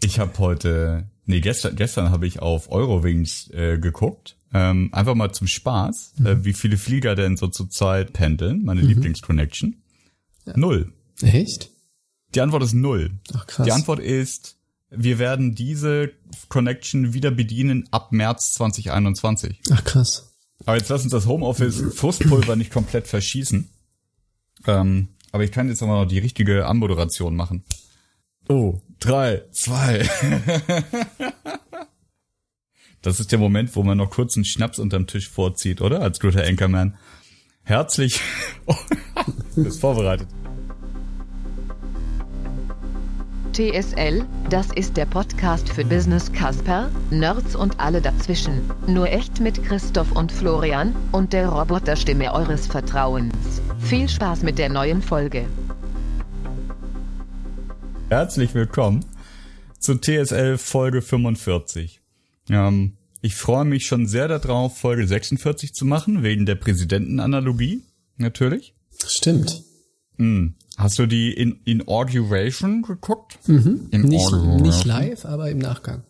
Ich habe heute, nee, gestern, gestern habe ich auf Eurowings äh, geguckt. Ähm, einfach mal zum Spaß, mhm. äh, wie viele Flieger denn so zur Zeit pendeln, meine mhm. Lieblingsconnection. Ja. Null. Echt? Die Antwort ist null. Ach, krass. Die Antwort ist, wir werden diese Connection wieder bedienen ab März 2021. Ach krass. Aber jetzt lass uns das Homeoffice Frustpulver nicht komplett verschießen. Ähm, aber ich kann jetzt noch mal die richtige Anmoderation machen. Oh, drei, zwei. das ist der Moment, wo man noch kurz einen Schnaps unterm Tisch vorzieht, oder? Als guter Anchorman. Herzlich. du bist vorbereitet. TSL, das ist der Podcast für Business Casper, Nerds und alle dazwischen. Nur echt mit Christoph und Florian und der Roboterstimme eures Vertrauens. Viel Spaß mit der neuen Folge. Herzlich willkommen zu TSL Folge 45. Ähm, ich freue mich schon sehr darauf, Folge 46 zu machen, wegen der Präsidentenanalogie, natürlich. Stimmt. Mm. Hast du die in Inauguration geguckt? Mhm. Nicht, nicht live, aber im Nachgang.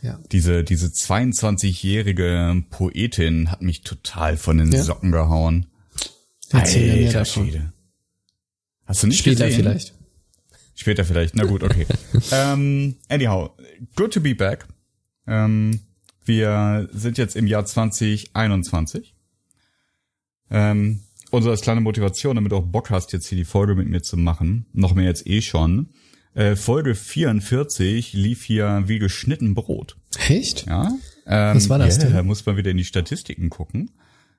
Ja. Diese, diese 22-jährige Poetin hat mich total von den ja. Socken gehauen. Erzähl Alter Schwede. Hast du nicht Später gesehen? vielleicht. Später vielleicht. Na gut, okay. ähm, anyhow, good to be back. Ähm, wir sind jetzt im Jahr 2021. Ähm, und so als kleine Motivation, damit du auch Bock hast, jetzt hier die Folge mit mir zu machen, noch mehr jetzt eh schon. Äh, Folge 44 lief hier wie geschnitten Brot. Echt? Ja. Ähm, Was war das yeah, denn? Da muss man wieder in die Statistiken gucken.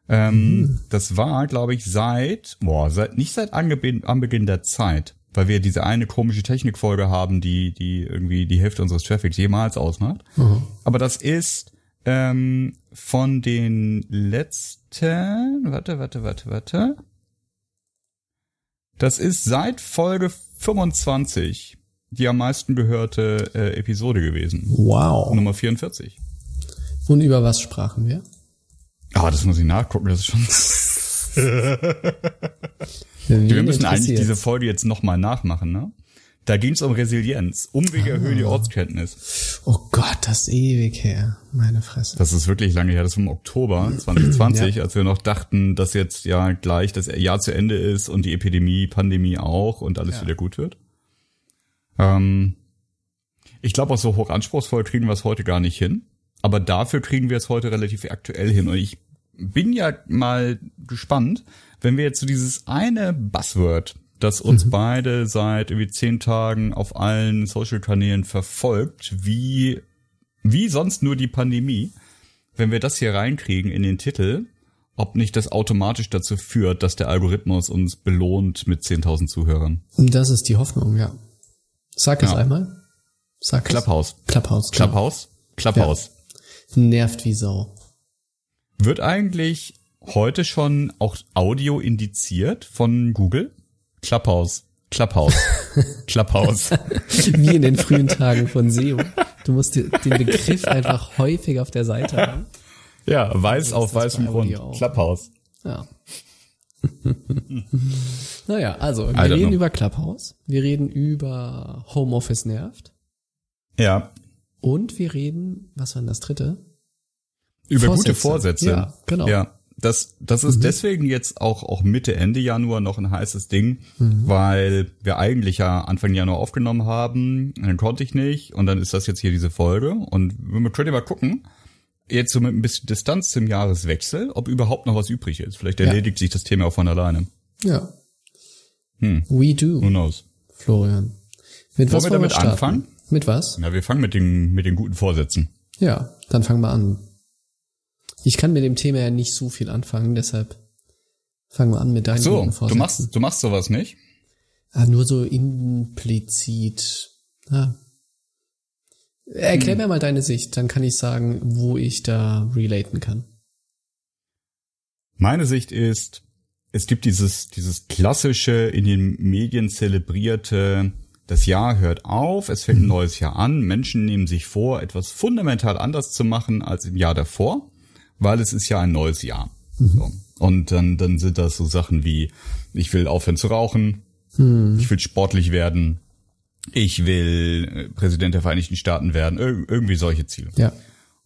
Ähm, mhm. Das war, glaube ich, seit, boah, seit nicht seit Anbeginn, Anbeginn der Zeit, weil wir diese eine komische Technikfolge haben, die, die irgendwie die Hälfte unseres Traffics jemals ausmacht. Mhm. Aber das ist ähm, von den letzten, warte, warte, warte, warte. Das ist seit Folge 25 die am meisten gehörte äh, Episode gewesen. Wow. Nummer 44. Und über was sprachen wir? Ah, das muss ich nachgucken, das ist schon. wir müssen eigentlich diese Folge jetzt nochmal nachmachen, ne? Da ging es um Resilienz. Umwege ah. erhöhen die Ortskenntnis. Oh Gott, das ist ewig her. Meine Fresse. Das ist wirklich lange her. Das war im Oktober 2020, ja. als wir noch dachten, dass jetzt ja gleich das Jahr zu Ende ist und die Epidemie, Pandemie auch und alles ja. wieder gut wird. Ähm, ich glaube, auch so hoch anspruchsvoll kriegen wir es heute gar nicht hin. Aber dafür kriegen wir es heute relativ aktuell hin. Und ich bin ja mal gespannt, wenn wir jetzt so dieses eine Buzzword, das uns mhm. beide seit irgendwie zehn Tagen auf allen Social-Kanälen verfolgt, wie, wie sonst nur die Pandemie, wenn wir das hier reinkriegen in den Titel, ob nicht das automatisch dazu führt, dass der Algorithmus uns belohnt mit 10.000 Zuhörern. Das ist die Hoffnung, ja. Sag es ja. einmal. Sag Clubhouse. Es. Clubhouse. Clubhouse. Clubhouse. Ja. Nervt wie Sau. Wird eigentlich heute schon auch Audio indiziert von Google? Clubhouse. Clubhouse. Clubhouse. Wie in den frühen Tagen von SEO. Du musst den Begriff einfach häufig auf der Seite haben. Ja, weiß auf weißem Grund. Auch. Clubhouse. Ja. naja, also wir reden know. über Clubhouse. Wir reden über Homeoffice nervt. Ja. Und wir reden, was war denn das dritte? Über Vorsätze. gute Vorsätze. Ja, genau. Ja. Das, das ist mhm. deswegen jetzt auch, auch Mitte, Ende Januar noch ein heißes Ding, mhm. weil wir eigentlich ja Anfang Januar aufgenommen haben, dann konnte ich nicht und dann ist das jetzt hier diese Folge und wir können ja mal gucken, jetzt so mit ein bisschen Distanz zum Jahreswechsel, ob überhaupt noch was übrig ist. Vielleicht erledigt ja. sich das Thema auch von alleine. Ja. Hm. We do. Who knows? Florian. Mit wollen was wir damit wir anfangen? Mit was? Na, wir fangen mit den, mit den guten Vorsätzen. Ja, dann fangen wir an. Ich kann mit dem Thema ja nicht so viel anfangen, deshalb fangen wir an mit deinen so, Vorsätzen. Du machst, du machst sowas nicht? Ah, nur so implizit. Ah. Erklär hm. mir mal deine Sicht, dann kann ich sagen, wo ich da relaten kann. Meine Sicht ist, es gibt dieses, dieses klassische, in den Medien zelebrierte, das Jahr hört auf, es fängt ein mhm. neues Jahr an, Menschen nehmen sich vor, etwas fundamental anders zu machen als im Jahr davor weil es ist ja ein neues Jahr. Mhm. So. Und dann, dann sind das so Sachen wie, ich will aufhören zu rauchen, mhm. ich will sportlich werden, ich will äh, Präsident der Vereinigten Staaten werden, Ir irgendwie solche Ziele. Ja.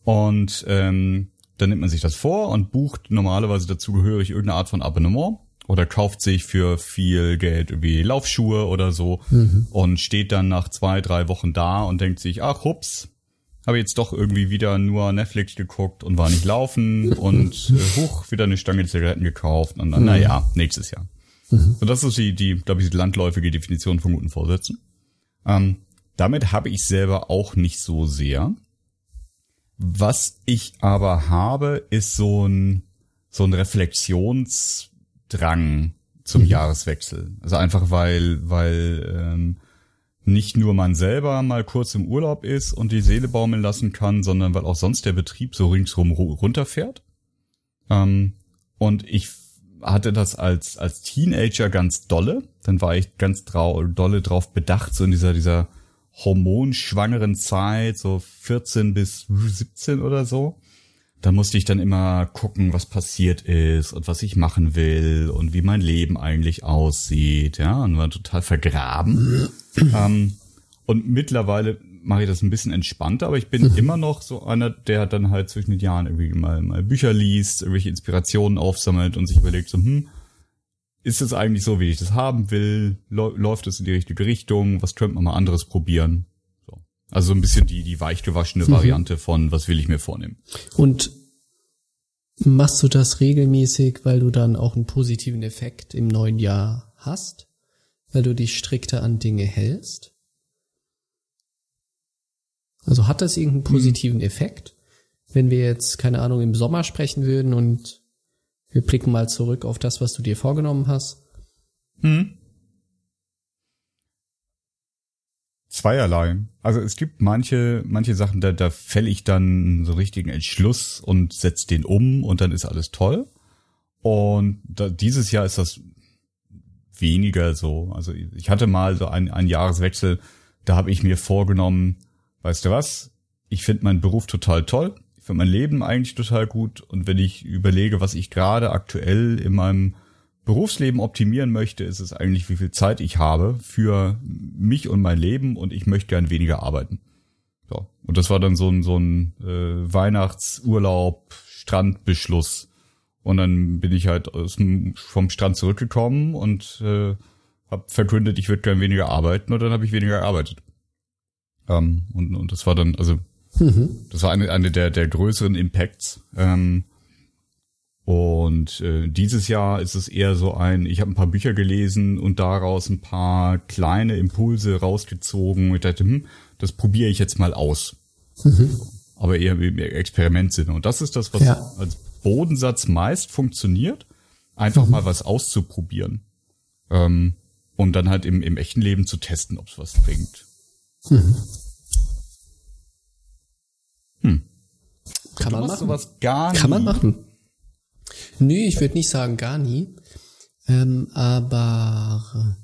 Und ähm, dann nimmt man sich das vor und bucht normalerweise dazugehörig irgendeine Art von Abonnement oder kauft sich für viel Geld irgendwie Laufschuhe oder so mhm. und steht dann nach zwei, drei Wochen da und denkt sich, ach hups, habe jetzt doch irgendwie wieder nur Netflix geguckt und war nicht laufen und äh, hoch wieder eine Stange Zigaretten gekauft und dann, mhm. naja, nächstes Jahr. Mhm. So, das ist die, die glaube ich, die landläufige Definition von guten Vorsätzen. Ähm, damit habe ich selber auch nicht so sehr. Was ich aber habe, ist so ein, so ein Reflexionsdrang zum mhm. Jahreswechsel. Also einfach weil, weil ähm, nicht nur man selber mal kurz im Urlaub ist und die Seele baumeln lassen kann, sondern weil auch sonst der Betrieb so ringsrum runterfährt. Ähm, und ich hatte das als, als Teenager ganz dolle. Dann war ich ganz dolle drauf bedacht, so in dieser, dieser hormonschwangeren Zeit, so 14 bis 17 oder so. Da musste ich dann immer gucken, was passiert ist und was ich machen will und wie mein Leben eigentlich aussieht, ja, und war total vergraben. ähm, und mittlerweile mache ich das ein bisschen entspannter, aber ich bin immer noch so einer, der dann halt zwischen den Jahren irgendwie mal, mal Bücher liest, irgendwelche Inspirationen aufsammelt und sich überlegt so, hm, ist es eigentlich so, wie ich das haben will? Läuft es in die richtige Richtung? Was könnte man mal anderes probieren? So. Also so ein bisschen die, die weichgewaschene mhm. Variante von, was will ich mir vornehmen? Und machst du das regelmäßig, weil du dann auch einen positiven Effekt im neuen Jahr hast? Weil du dich strikter an Dinge hältst? Also hat das irgendeinen mhm. positiven Effekt? Wenn wir jetzt, keine Ahnung, im Sommer sprechen würden und wir blicken mal zurück auf das, was du dir vorgenommen hast. Hm. Zweierlei. Also es gibt manche, manche Sachen, da, da fälle ich dann so richtigen Entschluss und setze den um und dann ist alles toll. Und da, dieses Jahr ist das weniger so. Also ich hatte mal so einen, einen Jahreswechsel, da habe ich mir vorgenommen, weißt du was, ich finde meinen Beruf total toll für mein Leben eigentlich total gut. Und wenn ich überlege, was ich gerade aktuell in meinem Berufsleben optimieren möchte, ist es eigentlich, wie viel Zeit ich habe für mich und mein Leben und ich möchte gern weniger arbeiten. So. Und das war dann so ein, so ein äh, Weihnachtsurlaub, Strandbeschluss. Und dann bin ich halt aus dem, vom Strand zurückgekommen und äh, habe verkündet, ich würde gern weniger arbeiten und dann habe ich weniger gearbeitet. Ähm, und, und das war dann, also Mhm. Das war eine, eine der, der größeren Impacts. Ähm, und äh, dieses Jahr ist es eher so ein, ich habe ein paar Bücher gelesen und daraus ein paar kleine Impulse rausgezogen. Ich dachte, hm, das probiere ich jetzt mal aus. Mhm. Aber eher im Experimentsinne. Und das ist das, was ja. als Bodensatz meist funktioniert. Einfach mhm. mal was auszuprobieren. Ähm, und dann halt im, im echten Leben zu testen, ob es was bringt. Mhm. Hm. Kann man machen. Sowas gar Kann man machen. Nö, ich würde nicht sagen gar nie. Ähm, aber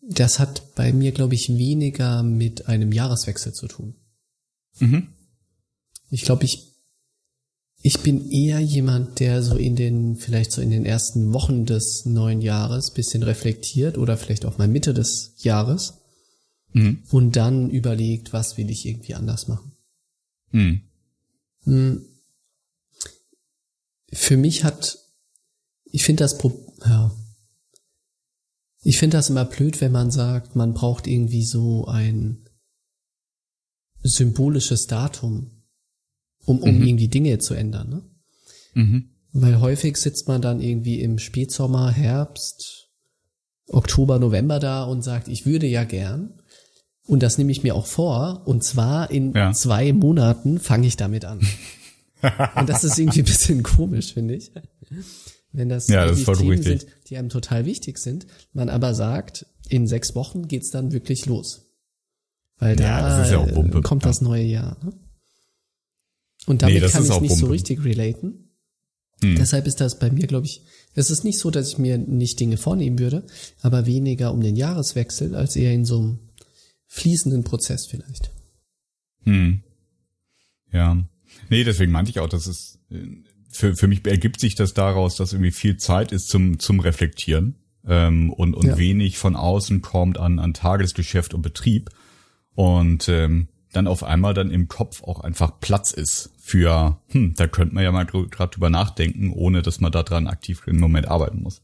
das hat bei mir, glaube ich, weniger mit einem Jahreswechsel zu tun. Mhm. Ich glaube, ich, ich bin eher jemand, der so in den, vielleicht so in den ersten Wochen des neuen Jahres bisschen reflektiert oder vielleicht auch mal Mitte des Jahres mhm. und dann überlegt, was will ich irgendwie anders machen. Hm. Für mich hat, ich finde das, ja, ich finde das immer blöd, wenn man sagt, man braucht irgendwie so ein symbolisches Datum, um, um mhm. irgendwie Dinge zu ändern. Ne? Mhm. Weil häufig sitzt man dann irgendwie im Spätsommer, Herbst, Oktober, November da und sagt, ich würde ja gern. Und das nehme ich mir auch vor. Und zwar in ja. zwei Monaten fange ich damit an. und das ist irgendwie ein bisschen komisch, finde ich. Wenn das, ja, das Themen richtig. sind, die einem total wichtig sind, man aber sagt, in sechs Wochen geht's dann wirklich los. Weil da ja, ja kommt das neue Jahr. Ne? Und damit nee, kann ich nicht Bumpe. so richtig relaten. Hm. Deshalb ist das bei mir, glaube ich, es ist nicht so, dass ich mir nicht Dinge vornehmen würde, aber weniger um den Jahreswechsel als eher in so einem fließenden Prozess vielleicht. Hm. Ja. Nee, deswegen meinte ich auch, dass es für, für mich ergibt sich das daraus, dass irgendwie viel Zeit ist zum, zum Reflektieren. ähm, und, und ja. wenig von außen kommt an, an Tagesgeschäft und Betrieb. Und ähm, dann auf einmal dann im Kopf auch einfach Platz ist für, hm, da könnte man ja mal gerade drüber nachdenken, ohne dass man daran aktiv im Moment arbeiten muss.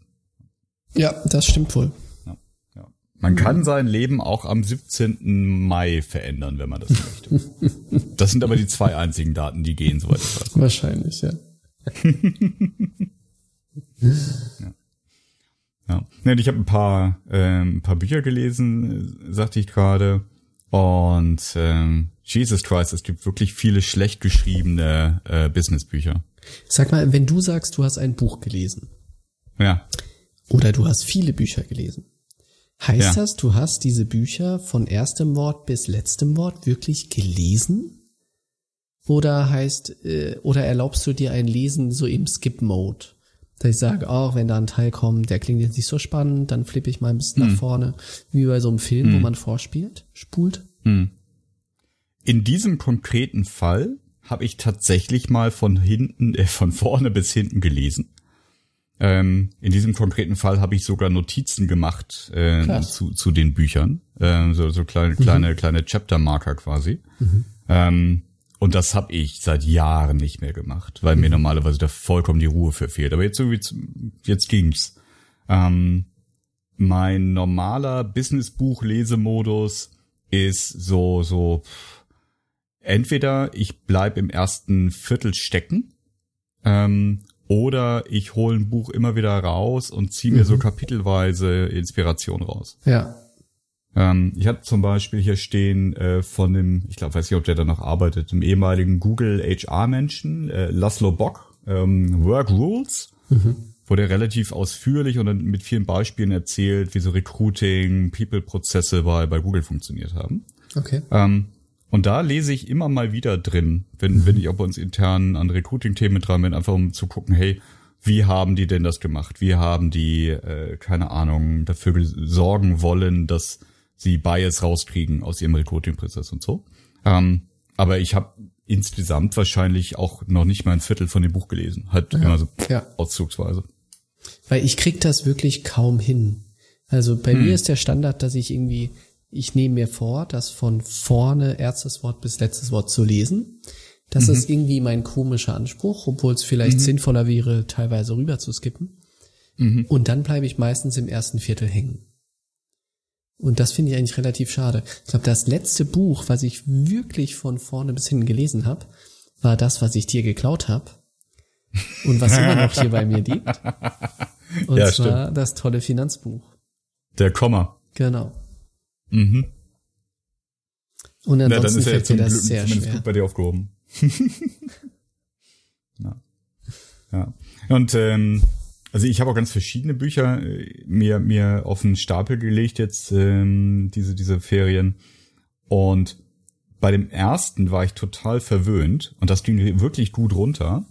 Ja, das stimmt wohl. Man kann sein Leben auch am 17. Mai verändern, wenn man das möchte. das sind aber die zwei einzigen Daten, die gehen, soweit ich weiß. Wahrscheinlich, ja. ja. Ja. ja ich habe ein paar, äh, ein paar Bücher gelesen, äh, sagte ich gerade. Und ähm, Jesus Christ, es gibt wirklich viele schlecht geschriebene äh, Businessbücher. Sag mal, wenn du sagst, du hast ein Buch gelesen. Ja. Oder du hast viele Bücher gelesen. Heißt ja. das, du hast diese Bücher von erstem Wort bis letztem Wort wirklich gelesen? Oder heißt, äh, oder erlaubst du dir ein Lesen so im Skip-Mode? Dass ich sage, auch wenn da ein Teil kommt, der klingt jetzt nicht so spannend, dann flippe ich mal ein bisschen hm. nach vorne, wie bei so einem Film, hm. wo man vorspielt, spult. Hm. In diesem konkreten Fall habe ich tatsächlich mal von hinten, äh, von vorne bis hinten gelesen. Ähm, in diesem konkreten Fall habe ich sogar Notizen gemacht äh, zu, zu den Büchern, äh, so, so kleine, mhm. kleine, kleine Chapter-Marker quasi. Mhm. Ähm, und das habe ich seit Jahren nicht mehr gemacht, weil mir normalerweise da vollkommen die Ruhe für fehlt. Aber jetzt so wie jetzt ging's. Ähm, mein normaler Businessbuch-Lesemodus ist so so entweder ich bleib im ersten Viertel stecken ähm, oder ich hole ein Buch immer wieder raus und ziehe mir mhm. so kapitelweise Inspiration raus. Ja. Ähm, ich hatte zum Beispiel hier stehen äh, von dem, ich glaube, weiß nicht, ob der da noch arbeitet, dem ehemaligen Google HR-Menschen, äh, Laszlo Bock, ähm, Work Rules, mhm. wo der relativ ausführlich und mit vielen Beispielen erzählt, wie so Recruiting, People-Prozesse bei, bei Google funktioniert haben. Okay. Ähm, und da lese ich immer mal wieder drin, wenn, wenn ich auch bei uns intern an Recruiting-Themen dran bin, einfach um zu gucken, hey, wie haben die denn das gemacht? Wie haben die, äh, keine Ahnung, dafür sorgen wollen, dass sie Bias rauskriegen aus ihrem Recruiting-Prozess und so. Ähm, aber ich habe insgesamt wahrscheinlich auch noch nicht mal ein Viertel von dem Buch gelesen. Halt ja, immer so ja. auszugsweise. Weil ich krieg das wirklich kaum hin. Also bei hm. mir ist der Standard, dass ich irgendwie, ich nehme mir vor, das von vorne erstes Wort bis letztes Wort zu lesen. Das mhm. ist irgendwie mein komischer Anspruch, obwohl es vielleicht mhm. sinnvoller wäre, teilweise rüber zu skippen. Mhm. Und dann bleibe ich meistens im ersten Viertel hängen. Und das finde ich eigentlich relativ schade. Ich glaube, das letzte Buch, was ich wirklich von vorne bis hinten gelesen habe, war das, was ich dir geklaut habe. Und was immer noch hier bei mir liegt. Und ja, zwar stimmt. das tolle Finanzbuch. Der Komma. Genau. Mhm. Und ansonsten ja, fällt dir das Glück, sehr schwer. gut bei dir aufgehoben. ja. ja. Und ähm, also ich habe auch ganz verschiedene Bücher äh, mir mir auf den Stapel gelegt jetzt ähm, diese diese Ferien und bei dem ersten war ich total verwöhnt und das ging wirklich gut runter,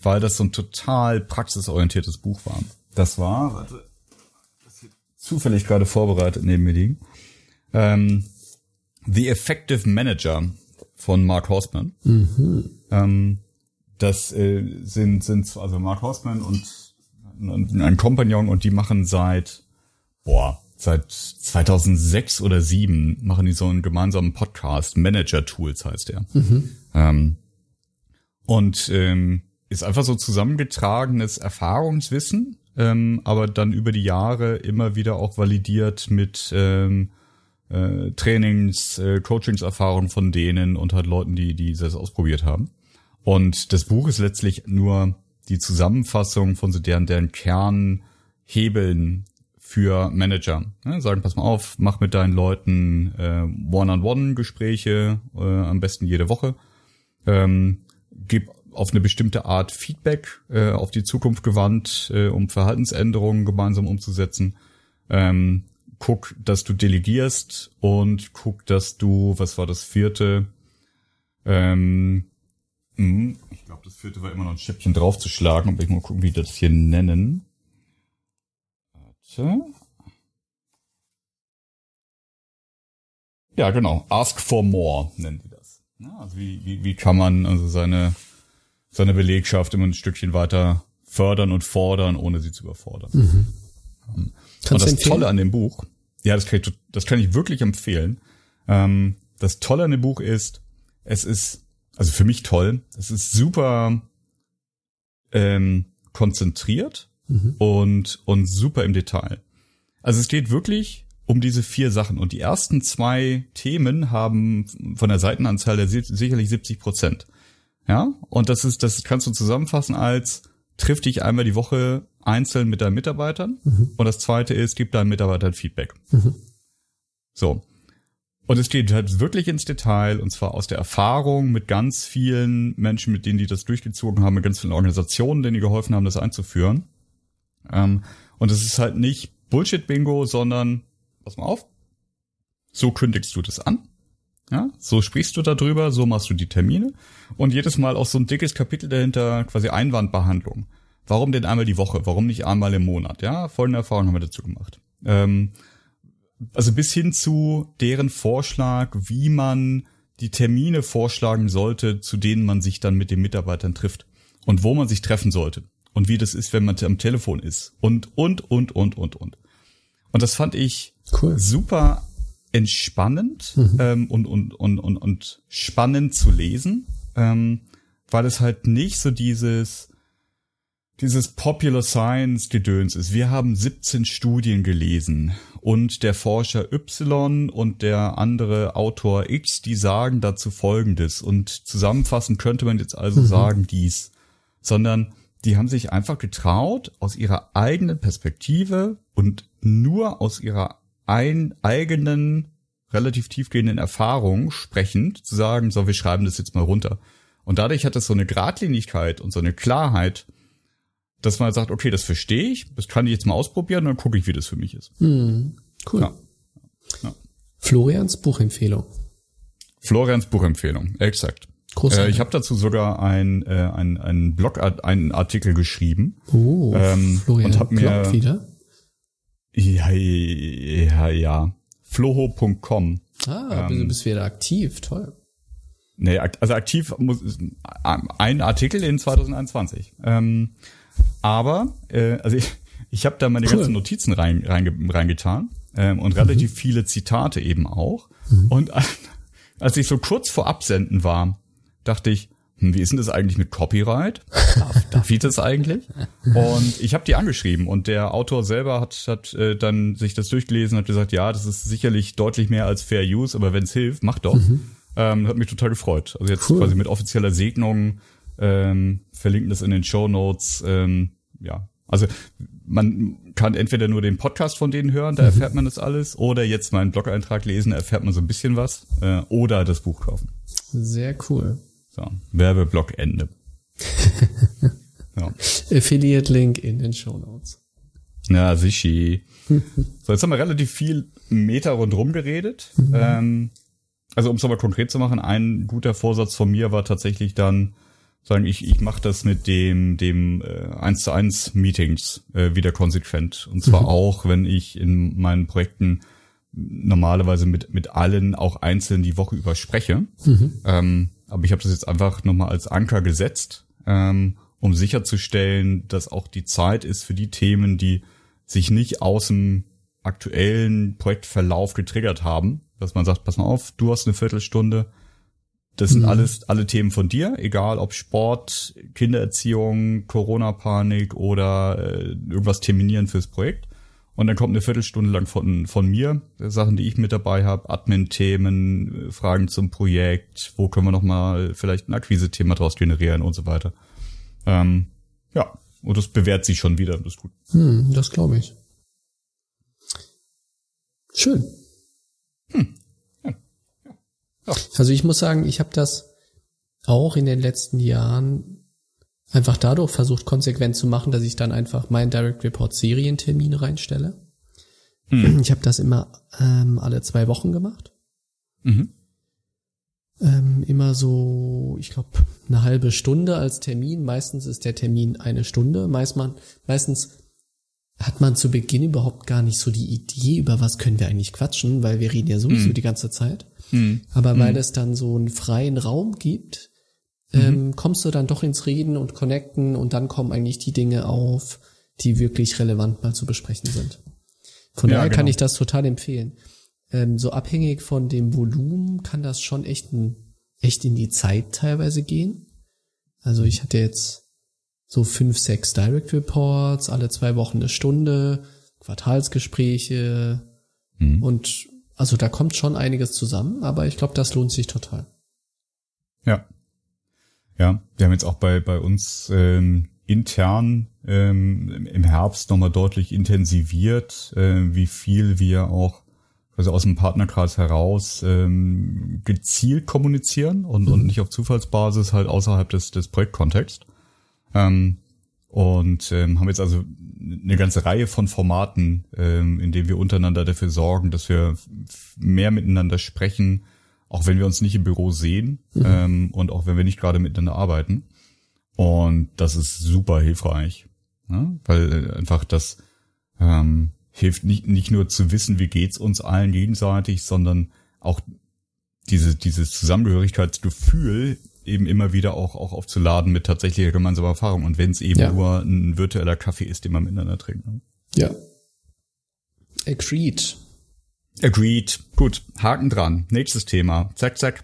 weil das so ein total praxisorientiertes Buch war. Das war, warte, das hier zufällig gerade vorbereitet neben mir liegen. Ähm, The Effective Manager von Mark Horstman. Mhm. Ähm, das äh, sind sind also Mark Horstman und ein Kompagnon und die machen seit, boah, seit 2006 oder 7 machen die so einen gemeinsamen Podcast, Manager Tools heißt der. Mhm. Ähm, und ähm, ist einfach so zusammengetragenes Erfahrungswissen, ähm, aber dann über die Jahre immer wieder auch validiert mit ähm, äh, Trainings, äh, Coachingserfahrung von denen und halt Leuten, die, die das ausprobiert haben. Und das Buch ist letztlich nur die Zusammenfassung von so deren, deren Kernhebeln für Manager. Ne? Sagen, pass mal auf, mach mit deinen Leuten äh, One-on-One-Gespräche, äh, am besten jede Woche. Ähm, gib auf eine bestimmte Art Feedback äh, auf die Zukunft gewandt, äh, um Verhaltensänderungen gemeinsam umzusetzen. Ähm, guck, dass du delegierst und guck, dass du, was war das vierte, ähm, mh, glaube, das vierte war immer noch ein Schippchen draufzuschlagen. Aber ich mal gucken, wie die das hier nennen. Warte. Ja, genau. Ask for more nennen die das. Ja, also wie, wie, wie kann man also seine, seine Belegschaft immer ein Stückchen weiter fördern und fordern, ohne sie zu überfordern. Mhm. und das? Tolle an dem Buch, ja, das kann ich, das kann ich wirklich empfehlen. Ähm, das Tolle an dem Buch ist, es ist, also für mich toll, es ist super ähm, konzentriert mhm. und, und super im Detail. Also es geht wirklich um diese vier Sachen. Und die ersten zwei Themen haben von der Seitenanzahl der sicherlich 70 Prozent. Ja, und das ist, das kannst du zusammenfassen als triff dich einmal die Woche einzeln mit deinen Mitarbeitern. Mhm. Und das zweite ist, gib deinen Mitarbeitern Feedback. Mhm. So. Und es geht halt wirklich ins Detail und zwar aus der Erfahrung mit ganz vielen Menschen, mit denen die das durchgezogen haben, mit ganz vielen Organisationen, denen die geholfen haben, das einzuführen. Ähm, und es ist halt nicht Bullshit-Bingo, sondern, pass mal auf, so kündigst du das an. Ja, so sprichst du darüber, so machst du die Termine und jedes Mal auch so ein dickes Kapitel dahinter, quasi Einwandbehandlung. Warum denn einmal die Woche? Warum nicht einmal im Monat? Ja, folgende Erfahrung haben wir dazu gemacht. Ähm, also bis hin zu deren Vorschlag, wie man die Termine vorschlagen sollte, zu denen man sich dann mit den Mitarbeitern trifft und wo man sich treffen sollte und wie das ist, wenn man am Telefon ist und und und und und und. Und das fand ich cool. super entspannend mhm. ähm, und, und, und, und, und spannend zu lesen, ähm, weil es halt nicht so dieses dieses Popular Science Gedöns ist. Wir haben 17 Studien gelesen und der Forscher Y und der andere Autor X, die sagen dazu Folgendes und zusammenfassend könnte man jetzt also mhm. sagen dies, sondern die haben sich einfach getraut, aus ihrer eigenen Perspektive und nur aus ihrer ein, eigenen, relativ tiefgehenden Erfahrung sprechend zu sagen, so, wir schreiben das jetzt mal runter. Und dadurch hat es so eine Gradlinigkeit und so eine Klarheit, dass man sagt, okay, das verstehe ich, das kann ich jetzt mal ausprobieren, dann gucke ich, wie das für mich ist. Hm, cool. Ja. Ja. Florians Buchempfehlung. Florians Buchempfehlung, exakt. Großartig. Äh, ich habe dazu sogar ein, äh, ein, ein Blog, einen Artikel geschrieben. Oh, ähm, Florian und hab mir wieder? Ja, ja, ja. Floho.com. Ah, ähm, du bist wieder aktiv, toll. Nee, also aktiv muss ein Artikel in 2021. Ähm, aber, äh, also ich, ich habe da meine cool. ganzen Notizen rein, rein, reingetan ähm, und relativ mhm. viele Zitate eben auch. Mhm. Und als ich so kurz vor Absenden war, dachte ich, hm, wie ist denn das eigentlich mit Copyright? Darf, darf ich das eigentlich? Und ich habe die angeschrieben und der Autor selber hat, hat äh, dann sich das durchgelesen und hat gesagt, ja, das ist sicherlich deutlich mehr als Fair Use, aber wenn es hilft, mach doch. Mhm. Ähm, hat mich total gefreut. Also jetzt cool. quasi mit offizieller Segnung ähm, verlinken das in den Show Notes. Ähm, ja, also man kann entweder nur den Podcast von denen hören, da erfährt man das alles, oder jetzt meinen Blog-Eintrag lesen, da erfährt man so ein bisschen was, äh, oder das Buch kaufen. Sehr cool. So, Werbeblock Ende. ja. Affiliate-Link in den Show Notes. Ja, sichi. so, jetzt haben wir relativ viel Meter rundherum geredet. Mhm. Ähm, also um es nochmal konkret zu machen, ein guter Vorsatz von mir war tatsächlich dann, sagen, ich, ich mache das mit dem dem äh, 1 zu 1 Meetings äh, wieder konsequent. Und zwar mhm. auch, wenn ich in meinen Projekten normalerweise mit, mit allen auch einzeln die Woche über spreche. Mhm. Ähm, aber ich habe das jetzt einfach nochmal als Anker gesetzt, ähm, um sicherzustellen, dass auch die Zeit ist für die Themen, die sich nicht aus dem aktuellen Projektverlauf getriggert haben, dass man sagt, pass mal auf, du hast eine Viertelstunde, das sind mhm. alles alle Themen von dir, egal ob Sport, Kindererziehung, Corona-Panik oder äh, irgendwas terminieren fürs Projekt. Und dann kommt eine Viertelstunde lang von, von mir, Sachen, die ich mit dabei habe, Admin-Themen, Fragen zum Projekt, wo können wir nochmal vielleicht ein Akquise-Thema draus generieren und so weiter. Ähm, ja, und das bewährt sich schon wieder, das ist gut. Hm, das glaube ich. Schön. Hm. Also ich muss sagen, ich habe das auch in den letzten Jahren einfach dadurch versucht, konsequent zu machen, dass ich dann einfach meinen Direct Report Serientermin reinstelle. Mhm. Ich habe das immer ähm, alle zwei Wochen gemacht. Mhm. Ähm, immer so, ich glaube, eine halbe Stunde als Termin. Meistens ist der Termin eine Stunde. Meist man, meistens hat man zu Beginn überhaupt gar nicht so die Idee, über was können wir eigentlich quatschen, weil wir reden ja sowieso mhm. die ganze Zeit. Mhm. Aber weil mhm. es dann so einen freien Raum gibt, ähm, mhm. kommst du dann doch ins Reden und Connecten und dann kommen eigentlich die Dinge auf, die wirklich relevant mal zu besprechen sind. Von ja, daher genau. kann ich das total empfehlen. Ähm, so abhängig von dem Volumen kann das schon echt, ein, echt in die Zeit teilweise gehen. Also ich hatte jetzt so fünf, sechs Direct Reports, alle zwei Wochen eine Stunde, Quartalsgespräche mhm. und also da kommt schon einiges zusammen, aber ich glaube, das lohnt sich total. Ja. Ja, wir haben jetzt auch bei, bei uns ähm, intern ähm, im Herbst nochmal deutlich intensiviert, äh, wie viel wir auch also aus dem Partnerkreis heraus ähm, gezielt kommunizieren und, mhm. und nicht auf Zufallsbasis halt außerhalb des, des Projektkontexts. Ähm, und ähm, haben jetzt also eine ganze Reihe von Formaten, ähm, in denen wir untereinander dafür sorgen, dass wir mehr miteinander sprechen, auch wenn wir uns nicht im Büro sehen mhm. ähm, und auch wenn wir nicht gerade miteinander arbeiten. Und das ist super hilfreich, ne? weil äh, einfach das ähm, hilft nicht, nicht nur zu wissen, wie geht's uns allen gegenseitig, sondern auch diese, dieses Zusammengehörigkeitsgefühl eben immer wieder auch, auch aufzuladen mit tatsächlicher gemeinsamer Erfahrung. Und wenn es eben ja. nur ein virtueller Kaffee ist, den man miteinander trinkt. Ne? Ja. Agreed. Agreed. Gut. Haken dran. Nächstes Thema. Zack, zack.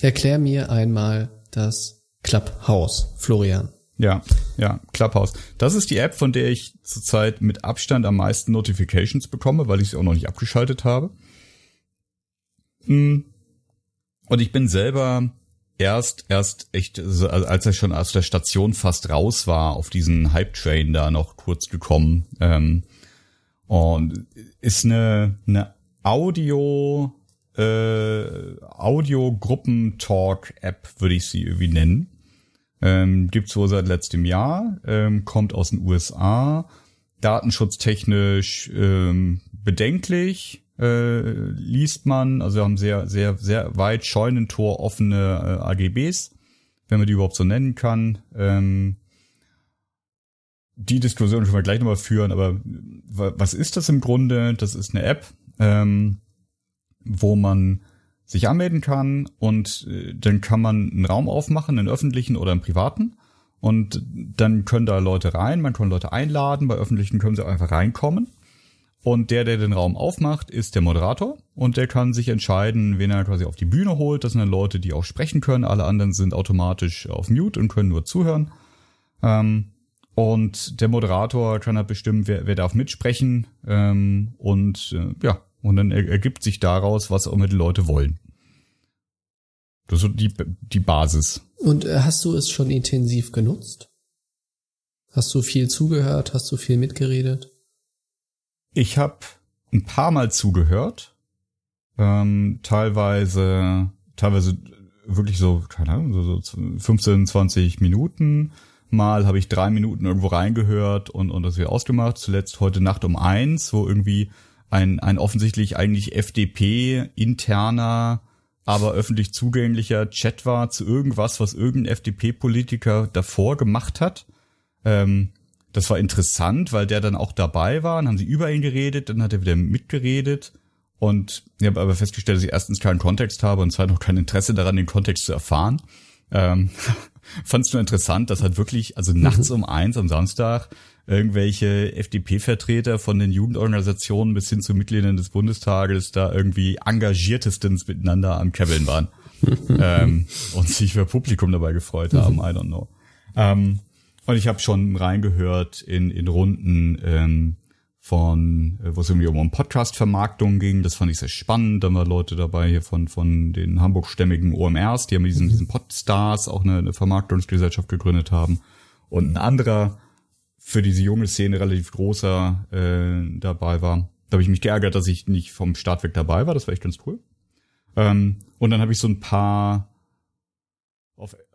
Erklär mir einmal das Clubhouse, Florian. Ja, ja, Clubhouse. Das ist die App, von der ich zurzeit mit Abstand am meisten Notifications bekomme, weil ich sie auch noch nicht abgeschaltet habe. Hm. Und ich bin selber erst, erst echt, als er schon aus der Station fast raus war, auf diesen Hype-Train da noch kurz gekommen. Ähm, und ist eine, eine Audio, äh, Audio-Gruppen-Talk-App, würde ich sie irgendwie nennen. Ähm, gibt's wohl seit letztem Jahr, ähm, kommt aus den USA, datenschutztechnisch ähm, bedenklich, äh, liest man, also wir haben sehr, sehr, sehr weit Scheunentor offene äh, AGBs, wenn man die überhaupt so nennen kann. Ähm, die Diskussion können wir gleich nochmal führen, aber was ist das im Grunde? Das ist eine App, ähm, wo man sich anmelden kann und äh, dann kann man einen Raum aufmachen, einen öffentlichen oder einen privaten. Und dann können da Leute rein, man kann Leute einladen, bei öffentlichen können sie auch einfach reinkommen. Und der, der den Raum aufmacht, ist der Moderator und der kann sich entscheiden, wen er quasi auf die Bühne holt. Das sind dann Leute, die auch sprechen können. Alle anderen sind automatisch auf Mute und können nur zuhören. Ähm, und der Moderator kann halt bestimmen, wer, wer darf mitsprechen. Ähm, und äh, ja, und dann ergibt sich daraus, was auch immer die Leute wollen. Das ist die, die Basis. Und äh, hast du es schon intensiv genutzt? Hast du viel zugehört? Hast du viel mitgeredet? Ich habe ein paar Mal zugehört. Ähm, teilweise, teilweise wirklich so, keine Ahnung, so, so 15, 20 Minuten. Mal habe ich drei Minuten irgendwo reingehört und, und das wieder ausgemacht. Zuletzt heute Nacht um eins, wo irgendwie ein, ein offensichtlich eigentlich FDP-interner, aber öffentlich zugänglicher Chat war zu irgendwas, was irgendein FDP-Politiker davor gemacht hat. Ähm, das war interessant, weil der dann auch dabei war, dann haben sie über ihn geredet, dann hat er wieder mitgeredet. Und ich habe aber festgestellt, dass ich erstens keinen Kontext habe und zweitens auch kein Interesse daran, den Kontext zu erfahren. Ähm, Fand es nur interessant, dass halt wirklich, also nachts um eins am Samstag, irgendwelche FDP-Vertreter von den Jugendorganisationen bis hin zu Mitgliedern des Bundestages da irgendwie engagiertestens miteinander am Kebbeln waren. ähm, und sich für Publikum dabei gefreut haben, I don't know. Ähm, und ich habe schon reingehört in, in Runden ähm, von, äh, wo es irgendwie um Podcast-Vermarktung ging. Das fand ich sehr spannend. Da waren Leute dabei hier von, von den hamburgstämmigen OMRs, die haben diesen, mhm. diesen Podstars auch eine, eine Vermarktungsgesellschaft gegründet haben. Und ein anderer für diese junge Szene relativ großer äh, dabei war. Da habe ich mich geärgert, dass ich nicht vom Start weg dabei war. Das war echt ganz cool. Ähm, und dann habe ich so ein paar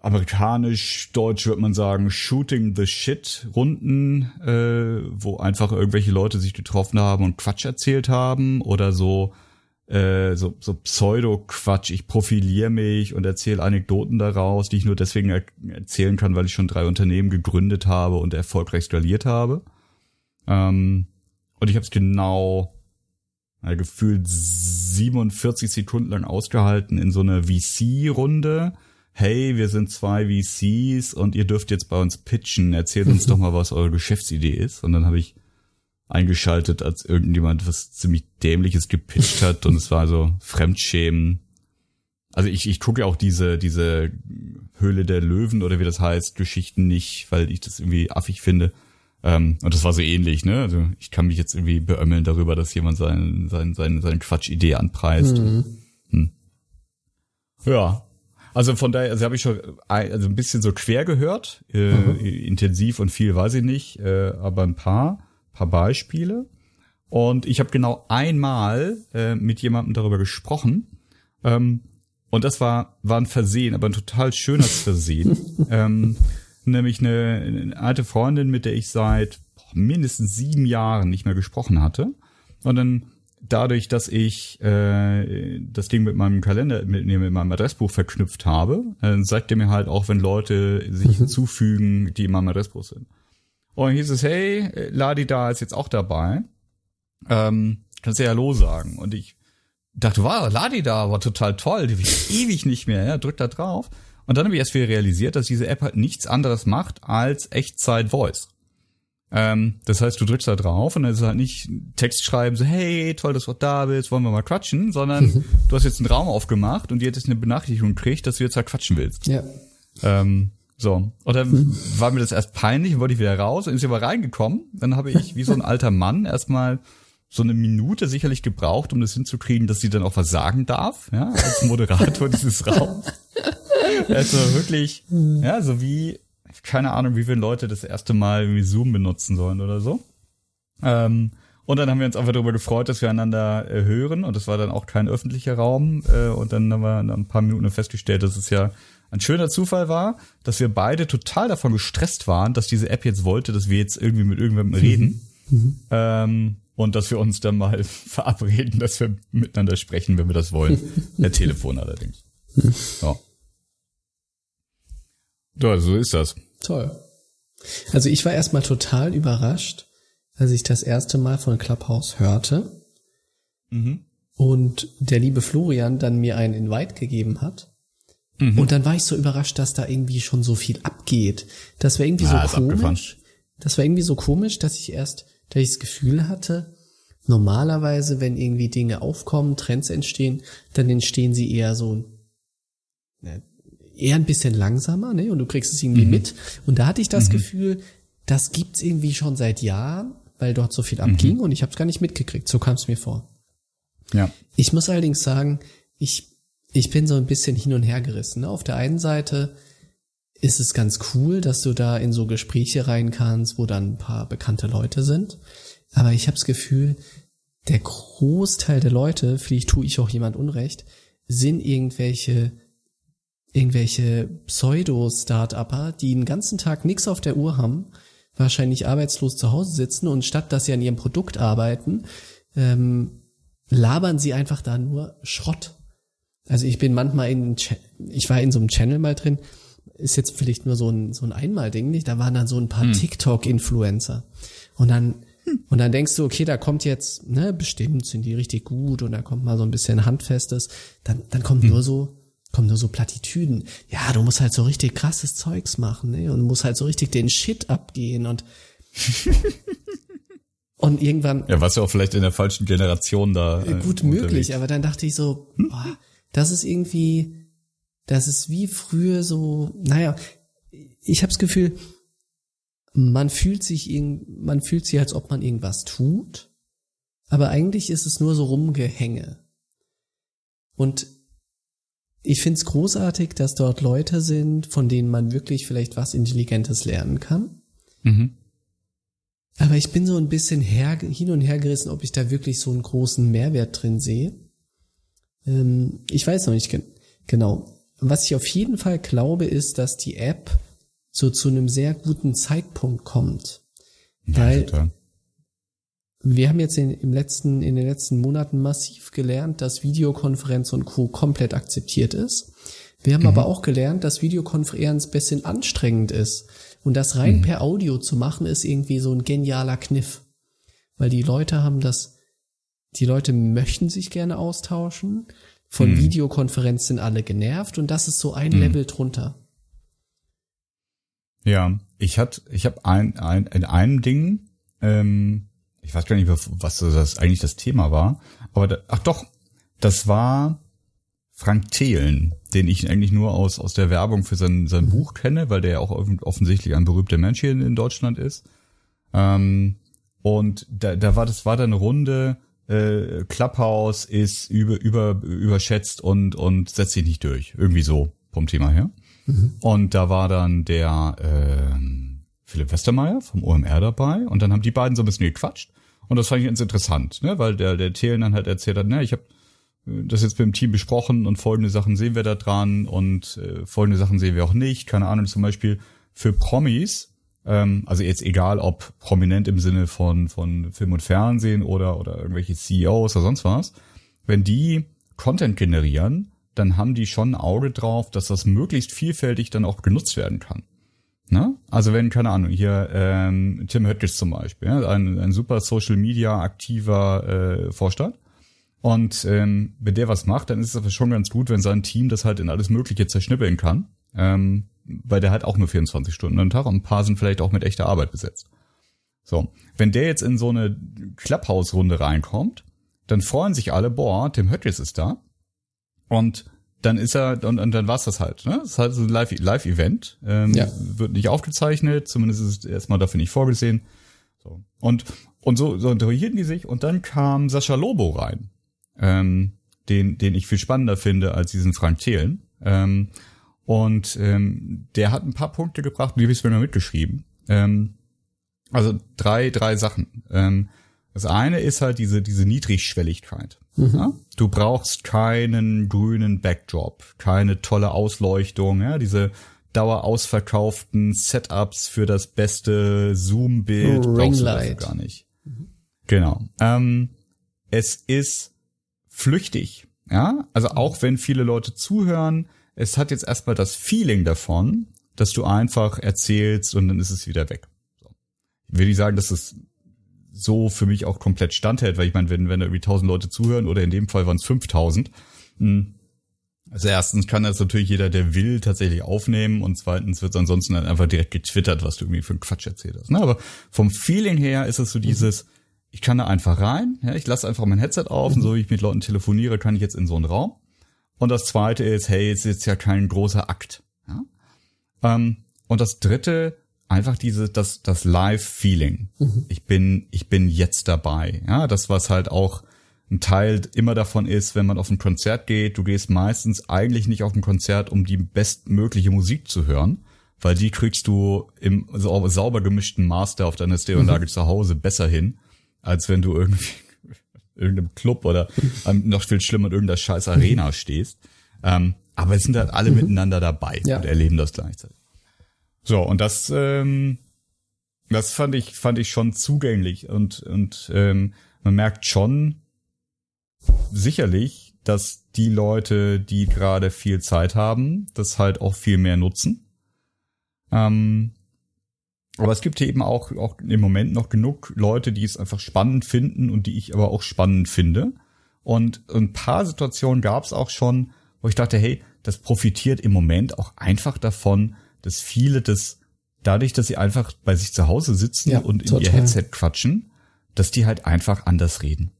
auf amerikanisch, deutsch würde man sagen, Shooting the Shit Runden, äh, wo einfach irgendwelche Leute sich getroffen haben und Quatsch erzählt haben oder so äh, so, so Pseudo-Quatsch. Ich profiliere mich und erzähle Anekdoten daraus, die ich nur deswegen er erzählen kann, weil ich schon drei Unternehmen gegründet habe und erfolgreich skaliert habe. Ähm, und ich habe es genau äh, gefühlt 47 Sekunden lang ausgehalten in so einer VC-Runde hey, wir sind zwei VCs und ihr dürft jetzt bei uns pitchen, erzählt uns doch mal, was eure Geschäftsidee ist. Und dann habe ich eingeschaltet, als irgendjemand was ziemlich Dämliches gepitcht hat und es war so Fremdschämen. Also ich, ich gucke ja auch diese, diese Höhle der Löwen oder wie das heißt, Geschichten nicht, weil ich das irgendwie affig finde. Ähm, und das war so ähnlich, ne? Also ich kann mich jetzt irgendwie beömmeln darüber, dass jemand seinen, seinen, seinen, seine Quatschidee anpreist. Mhm. Hm. Ja. Also von daher, also habe ich schon also ein bisschen so quer gehört, äh, mhm. intensiv und viel weiß ich nicht, äh, aber ein paar, paar Beispiele. Und ich habe genau einmal äh, mit jemandem darüber gesprochen. Ähm, und das war, war ein Versehen, aber ein total schönes Versehen. ähm, nämlich eine, eine alte Freundin, mit der ich seit mindestens sieben Jahren nicht mehr gesprochen hatte. Und dann dadurch, dass ich äh, das Ding mit meinem Kalender, mit, mit meinem Adressbuch verknüpft habe, äh, sagt er mir halt auch, wenn Leute sich mhm. hinzufügen, die in meinem Adressbuch sind. Und hieß es, hey, Ladi da ist jetzt auch dabei. Ähm, kannst du ja Hallo sagen. Und ich dachte, wow, Ladi da war total toll, die will ich ewig nicht mehr, ja, drück da drauf. Und dann habe ich erst wieder realisiert, dass diese App halt nichts anderes macht als Echtzeit-Voice. Ähm, das heißt, du drückst da drauf und dann ist es halt nicht Text schreiben, so, hey, toll, dass du da bist, wollen wir mal quatschen, sondern mhm. du hast jetzt einen Raum aufgemacht und jetzt eine Benachrichtigung gekriegt, dass du jetzt halt quatschen willst. Ja. Ähm, so. Und dann mhm. war mir das erst peinlich und wollte ich wieder raus und ist aber reingekommen. Dann habe ich wie so ein alter Mann erstmal so eine Minute sicherlich gebraucht, um das hinzukriegen, dass sie dann auch was sagen darf, ja, als Moderator dieses Raums. Also wirklich, ja, so wie, keine Ahnung, wie viele Leute das erste Mal irgendwie Zoom benutzen sollen oder so. Ähm, und dann haben wir uns einfach darüber gefreut, dass wir einander äh, hören und das war dann auch kein öffentlicher Raum. Äh, und dann haben wir nach ein paar Minuten festgestellt, dass es ja ein schöner Zufall war, dass wir beide total davon gestresst waren, dass diese App jetzt wollte, dass wir jetzt irgendwie mit irgendjemandem reden. Mhm. Ähm, und dass wir uns dann mal verabreden, dass wir miteinander sprechen, wenn wir das wollen. Per Telefon allerdings. Ja. Ja, so ist das. Toll. Also ich war erstmal total überrascht, als ich das erste Mal von Clubhouse hörte mhm. und der liebe Florian dann mir einen Invite gegeben hat. Mhm. Und dann war ich so überrascht, dass da irgendwie schon so viel abgeht. Das war irgendwie ja, so komisch. Das war irgendwie so komisch, dass ich erst, dass ich das Gefühl hatte, normalerweise, wenn irgendwie Dinge aufkommen, Trends entstehen, dann entstehen sie eher so ne, eher ein bisschen langsamer, ne? Und du kriegst es irgendwie mhm. mit. Und da hatte ich das mhm. Gefühl, das gibt's irgendwie schon seit Jahren, weil dort so viel abging mhm. und ich habe es gar nicht mitgekriegt. So kam es mir vor. Ja. Ich muss allerdings sagen, ich ich bin so ein bisschen hin und her gerissen. Ne? Auf der einen Seite ist es ganz cool, dass du da in so Gespräche rein kannst, wo dann ein paar bekannte Leute sind. Aber ich habe das Gefühl, der Großteil der Leute, vielleicht tue ich auch jemand Unrecht, sind irgendwelche irgendwelche Pseudo-Start-Upper, die den ganzen Tag nichts auf der Uhr haben, wahrscheinlich arbeitslos zu Hause sitzen und statt dass sie an ihrem Produkt arbeiten, ähm, labern sie einfach da nur Schrott. Also ich bin manchmal in, ich war in so einem Channel mal drin, ist jetzt vielleicht nur so ein, so ein Einmal-Ding nicht, da waren dann so ein paar hm. TikTok-Influencer. Und dann, hm. und dann denkst du, okay, da kommt jetzt, ne, bestimmt sind die richtig gut und da kommt mal so ein bisschen Handfestes, dann, dann kommt hm. nur so, kommen nur so Plattitüden. Ja, du musst halt so richtig krasses Zeugs machen, ne? Und musst halt so richtig den Shit abgehen und und irgendwann. Ja, was ja auch vielleicht in der falschen Generation da. Äh, gut möglich, aber dann dachte ich so, boah, das ist irgendwie, das ist wie früher so, naja, ich habe das Gefühl, man fühlt sich man fühlt sich, als ob man irgendwas tut, aber eigentlich ist es nur so Rumgehänge. Und ich finde es großartig, dass dort Leute sind, von denen man wirklich vielleicht was Intelligentes lernen kann. Mhm. Aber ich bin so ein bisschen her, hin und her gerissen, ob ich da wirklich so einen großen Mehrwert drin sehe. Ähm, ich weiß noch nicht gen genau. Was ich auf jeden Fall glaube, ist, dass die App so zu einem sehr guten Zeitpunkt kommt. Ja, weil total wir haben jetzt in, im letzten, in den letzten Monaten massiv gelernt, dass Videokonferenz und Co. komplett akzeptiert ist. Wir haben mhm. aber auch gelernt, dass Videokonferenz bisschen anstrengend ist. Und das rein mhm. per Audio zu machen, ist irgendwie so ein genialer Kniff. Weil die Leute haben das, die Leute möchten sich gerne austauschen. Von hm. Videokonferenz sind alle genervt und das ist so ein hm. Level drunter. Ja, ich hatte, ich habe ein, ein, in einem Ding, ähm, ich weiß gar nicht, was das eigentlich das Thema war, aber da, ach doch, das war Frank Thelen, den ich eigentlich nur aus, aus der Werbung für sein, sein Buch kenne, weil der ja auch offensichtlich ein berühmter Mensch hier in, in Deutschland ist. Ähm, und da, da war das war dann eine Runde, äh, Clubhouse ist über, über, überschätzt und, und setzt sich nicht durch. Irgendwie so vom Thema her. Mhm. Und da war dann der äh, Philipp Westermeier vom OMR dabei und dann haben die beiden so ein bisschen gequatscht. Und das fand ich ganz interessant, ne? weil der, der Thelen dann halt erzählt hat, ne, ich habe das jetzt mit dem Team besprochen und folgende Sachen sehen wir da dran und äh, folgende Sachen sehen wir auch nicht. Keine Ahnung, zum Beispiel für Promis, ähm, also jetzt egal ob prominent im Sinne von, von Film und Fernsehen oder, oder irgendwelche CEOs oder sonst was, wenn die Content generieren, dann haben die schon ein Auge drauf, dass das möglichst vielfältig dann auch genutzt werden kann. Ne? Also wenn, keine Ahnung, hier ähm, Tim Höttges zum Beispiel, ja, ein, ein super Social Media aktiver äh, Vorstand, und ähm, wenn der was macht, dann ist es aber schon ganz gut, wenn sein Team das halt in alles Mögliche zerschnippeln kann. Ähm, weil der halt auch nur 24 Stunden am Tag und ein paar sind vielleicht auch mit echter Arbeit besetzt. So, wenn der jetzt in so eine Clubhouse-Runde reinkommt, dann freuen sich alle, boah, Tim Höttges ist da. Und dann ist er, und, und dann war's das halt. Ne? Das ist halt so ein Live-Event. ähm, ja. Wird nicht aufgezeichnet, zumindest ist es erstmal dafür nicht vorgesehen. So. Und, und so, so unterhielten die sich und dann kam Sascha Lobo rein ähm, den, den ich viel spannender finde als diesen Frank Thelen. Ähm, und ähm, der hat ein paar Punkte gebracht, die habe ich mir noch mitgeschrieben. Ähm, also drei, drei Sachen. Ähm, das eine ist halt diese, diese Niedrigschwelligkeit. Mhm. Ja? Du brauchst keinen grünen Backdrop, keine tolle Ausleuchtung, ja? diese dauerausverkauften Setups für das beste Zoom-Bild oh, brauchst du dafür gar nicht. Mhm. Genau. Ähm, es ist flüchtig. Ja, also auch wenn viele Leute zuhören, es hat jetzt erstmal das Feeling davon, dass du einfach erzählst und dann ist es wieder weg. So. Ich will nicht sagen, dass es so für mich auch komplett standhält, weil ich meine, wenn, wenn da irgendwie tausend Leute zuhören oder in dem Fall waren es 5000, hm, also erstens kann das natürlich jeder, der will, tatsächlich aufnehmen und zweitens wird ansonsten dann einfach direkt getwittert, was du irgendwie für einen Quatsch erzählt hast. Ne? Aber vom Feeling her ist es so dieses, ich kann da einfach rein, ja, ich lasse einfach mein Headset auf und so wie ich mit Leuten telefoniere, kann ich jetzt in so einen Raum. Und das zweite ist, hey, es ist jetzt ja kein großer Akt. Ja? Ähm, und das dritte, einfach diese, das, das Live-Feeling. Mhm. Ich bin, ich bin jetzt dabei. Ja, das, was halt auch ein Teil immer davon ist, wenn man auf ein Konzert geht, du gehst meistens eigentlich nicht auf ein Konzert, um die bestmögliche Musik zu hören, weil die kriegst du im sauber gemischten Master auf deiner Stereoanlage mhm. zu Hause besser hin, als wenn du irgendwie irgendeinem Club oder noch viel schlimmer in irgendeiner scheiß Arena stehst. Ähm, aber es sind halt alle mhm. miteinander dabei ja. und erleben das gleichzeitig. So, und das, ähm, das fand ich, fand ich schon zugänglich und, und ähm, man merkt schon sicherlich, dass die Leute, die gerade viel Zeit haben, das halt auch viel mehr nutzen. Ähm, aber es gibt hier eben auch, auch im Moment noch genug Leute, die es einfach spannend finden und die ich aber auch spannend finde. Und ein paar Situationen gab es auch schon, wo ich dachte, hey, das profitiert im Moment auch einfach davon, dass viele das dadurch, dass sie einfach bei sich zu Hause sitzen ja, und in total. ihr Headset quatschen, dass die halt einfach anders reden.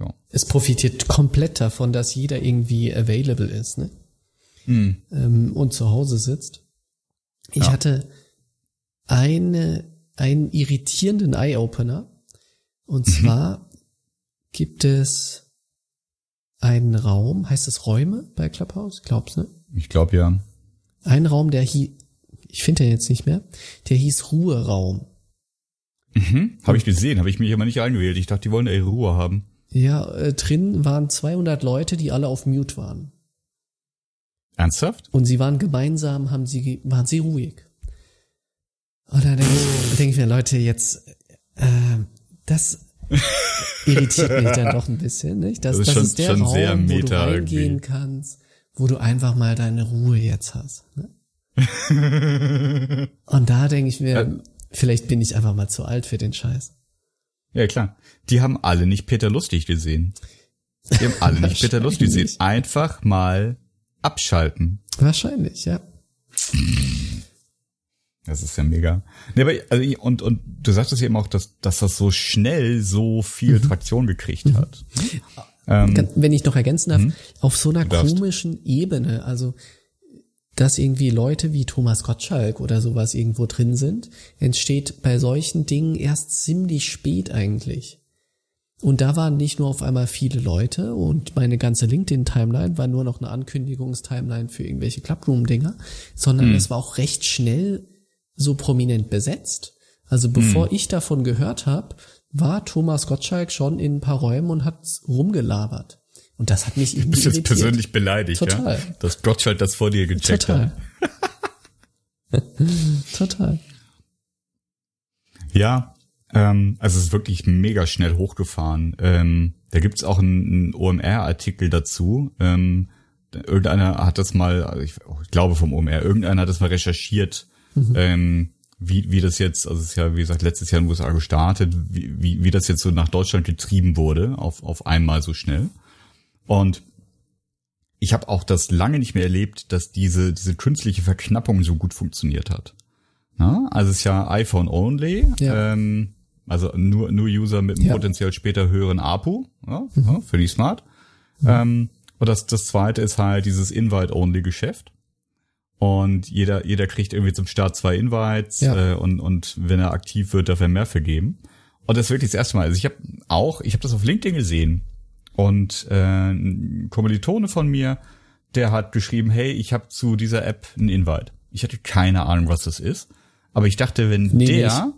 Ja. Es profitiert komplett davon, dass jeder irgendwie available ist, ne? Mhm. Ähm, und zu Hause sitzt. Ich ja. hatte eine, einen irritierenden Eye-Opener. Und mhm. zwar gibt es einen Raum, heißt es Räume bei Clubhouse? Glaubst ne? Ich glaube ja. Ein Raum, der hieß, ich finde den jetzt nicht mehr, der hieß Ruheraum. Mhm, habe ich gesehen, habe ich mich aber nicht eingewählt. Ich dachte, die wollen ihre Ruhe haben. Ja, äh, drin waren 200 Leute, die alle auf Mute waren. Ernsthaft? Und sie waren gemeinsam, haben sie, waren sie ruhig. Und dann denke ich, denk ich mir, Leute, jetzt, äh, das irritiert mich dann doch ein bisschen, nicht? Das, das, ist, das schon, ist der Raum, wo du reingehen irgendwie. kannst, wo du einfach mal deine Ruhe jetzt hast. Ne? Und da denke ich mir, ja. vielleicht bin ich einfach mal zu alt für den Scheiß. Ja, klar. Die haben alle nicht Peter Lustig gesehen. Die haben alle nicht bitter Lust, die sehen einfach mal abschalten. Wahrscheinlich, ja. Das ist ja mega. Nee, aber, also, und, und du sagtest eben auch, dass, dass das so schnell so viel mhm. Traktion gekriegt mhm. hat. Ähm, Wenn ich noch ergänzen darf, mhm. auf so einer komischen Ebene, also dass irgendwie Leute wie Thomas Gottschalk oder sowas irgendwo drin sind, entsteht bei solchen Dingen erst ziemlich spät eigentlich. Und da waren nicht nur auf einmal viele Leute und meine ganze LinkedIn-Timeline war nur noch eine Ankündigungstimeline für irgendwelche Clubroom-Dinger, sondern hm. es war auch recht schnell so prominent besetzt. Also bevor hm. ich davon gehört habe, war Thomas Gottschalk schon in ein paar Räumen und hat rumgelabert. Und das hat mich. Du bist jetzt persönlich beleidigt, Total. ja? Dass Gottschalk das vor dir gecheckt Total. hat. Total. Ja, ähm, also es ist wirklich mega schnell hochgefahren. Ähm, da gibt's auch einen, einen OMR-Artikel dazu. Ähm, irgendeiner hat das mal, ich, ich, glaube vom OMR, irgendeiner hat das mal recherchiert, mhm. ähm, wie, wie das jetzt, also es ist ja, wie gesagt, letztes Jahr in den USA gestartet, wie, wie, wie das jetzt so nach Deutschland getrieben wurde, auf, auf einmal so schnell. Und ich habe auch das lange nicht mehr erlebt, dass diese, diese künstliche Verknappung so gut funktioniert hat. Na? Also es ist ja iPhone only. Ja. Ähm, also nur, nur User mit einem ja. potenziell später höheren APU. Ja, mhm. ja, Finde ich smart. Mhm. Ähm, und das, das zweite ist halt dieses Invite-Only-Geschäft. Und jeder, jeder kriegt irgendwie zum Start zwei Invites ja. äh, und, und wenn er aktiv wird, darf er mehr vergeben. Und das ist wirklich das erste Mal. Also ich habe auch, ich habe das auf LinkedIn gesehen und äh, ein Kommilitone von mir, der hat geschrieben, hey, ich habe zu dieser App einen Invite. Ich hatte keine Ahnung, was das ist. Aber ich dachte, wenn nee, der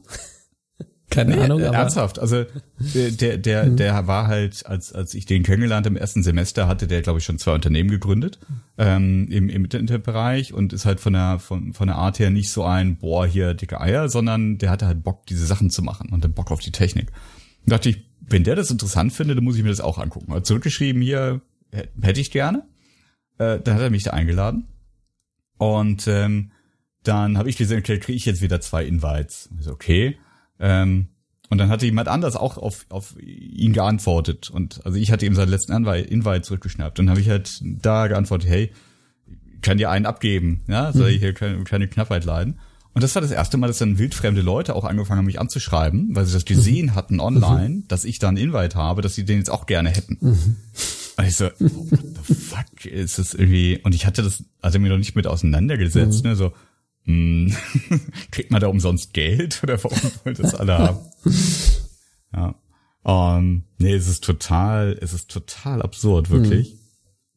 keine nee, Ahnung, aber ernsthaft. Also der der mhm. der war halt als als ich den kennengelernt im ersten Semester hatte der glaube ich schon zwei Unternehmen gegründet ähm, im im Internetbereich und ist halt von der von von der Art her nicht so ein boah hier dicke Eier, sondern der hatte halt Bock diese Sachen zu machen und dann Bock auf die Technik. Und dachte ich, wenn der das interessant findet, dann muss ich mir das auch angucken. Hat zurückgeschrieben hier hätte ich gerne. Äh, dann hat er mich da eingeladen und ähm, dann habe ich gesehen, okay, kriege ich jetzt wieder zwei Invites. Ich so, okay ähm, und dann hatte jemand anders auch auf, auf ihn geantwortet. Und also ich hatte ihm seinen letzten Invite zurückgeschnappt. Dann habe ich halt da geantwortet, hey, kann dir einen abgeben, ja, soll ich hier keine, keine Knappheit leiden. Und das war das erste Mal, dass dann wildfremde Leute auch angefangen haben, mich anzuschreiben, weil sie das gesehen hatten online, mhm. dass ich da einen Invite habe, dass sie den jetzt auch gerne hätten. Mhm. Und ich so, oh, what the fuck ist das irgendwie? Und ich hatte das, also mir noch nicht mit auseinandergesetzt, mhm. ne, so, hm, kriegt man da umsonst Geld oder warum wollen das alle haben? ja. Um, ähm, nee, es ist total, es ist total absurd, wirklich.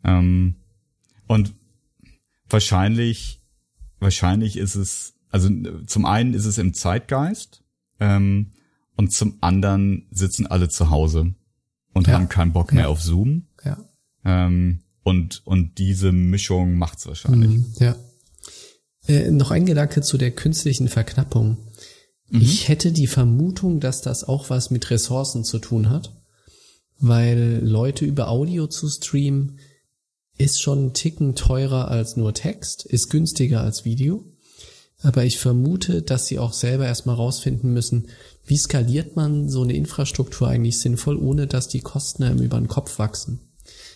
Mhm. Um, und wahrscheinlich, wahrscheinlich ist es, also zum einen ist es im Zeitgeist ähm, und zum anderen sitzen alle zu Hause und ja. haben keinen Bock mehr ja. auf Zoom. Ja. Ähm, und, und diese Mischung macht's wahrscheinlich. Mhm, ja. Äh, noch ein Gedanke zu der künstlichen Verknappung. Mhm. Ich hätte die Vermutung, dass das auch was mit Ressourcen zu tun hat, weil Leute über Audio zu streamen ist schon ein Ticken teurer als nur Text, ist günstiger als Video. Aber ich vermute, dass sie auch selber erstmal rausfinden müssen, wie skaliert man so eine Infrastruktur eigentlich sinnvoll, ohne dass die Kosten einem über den Kopf wachsen.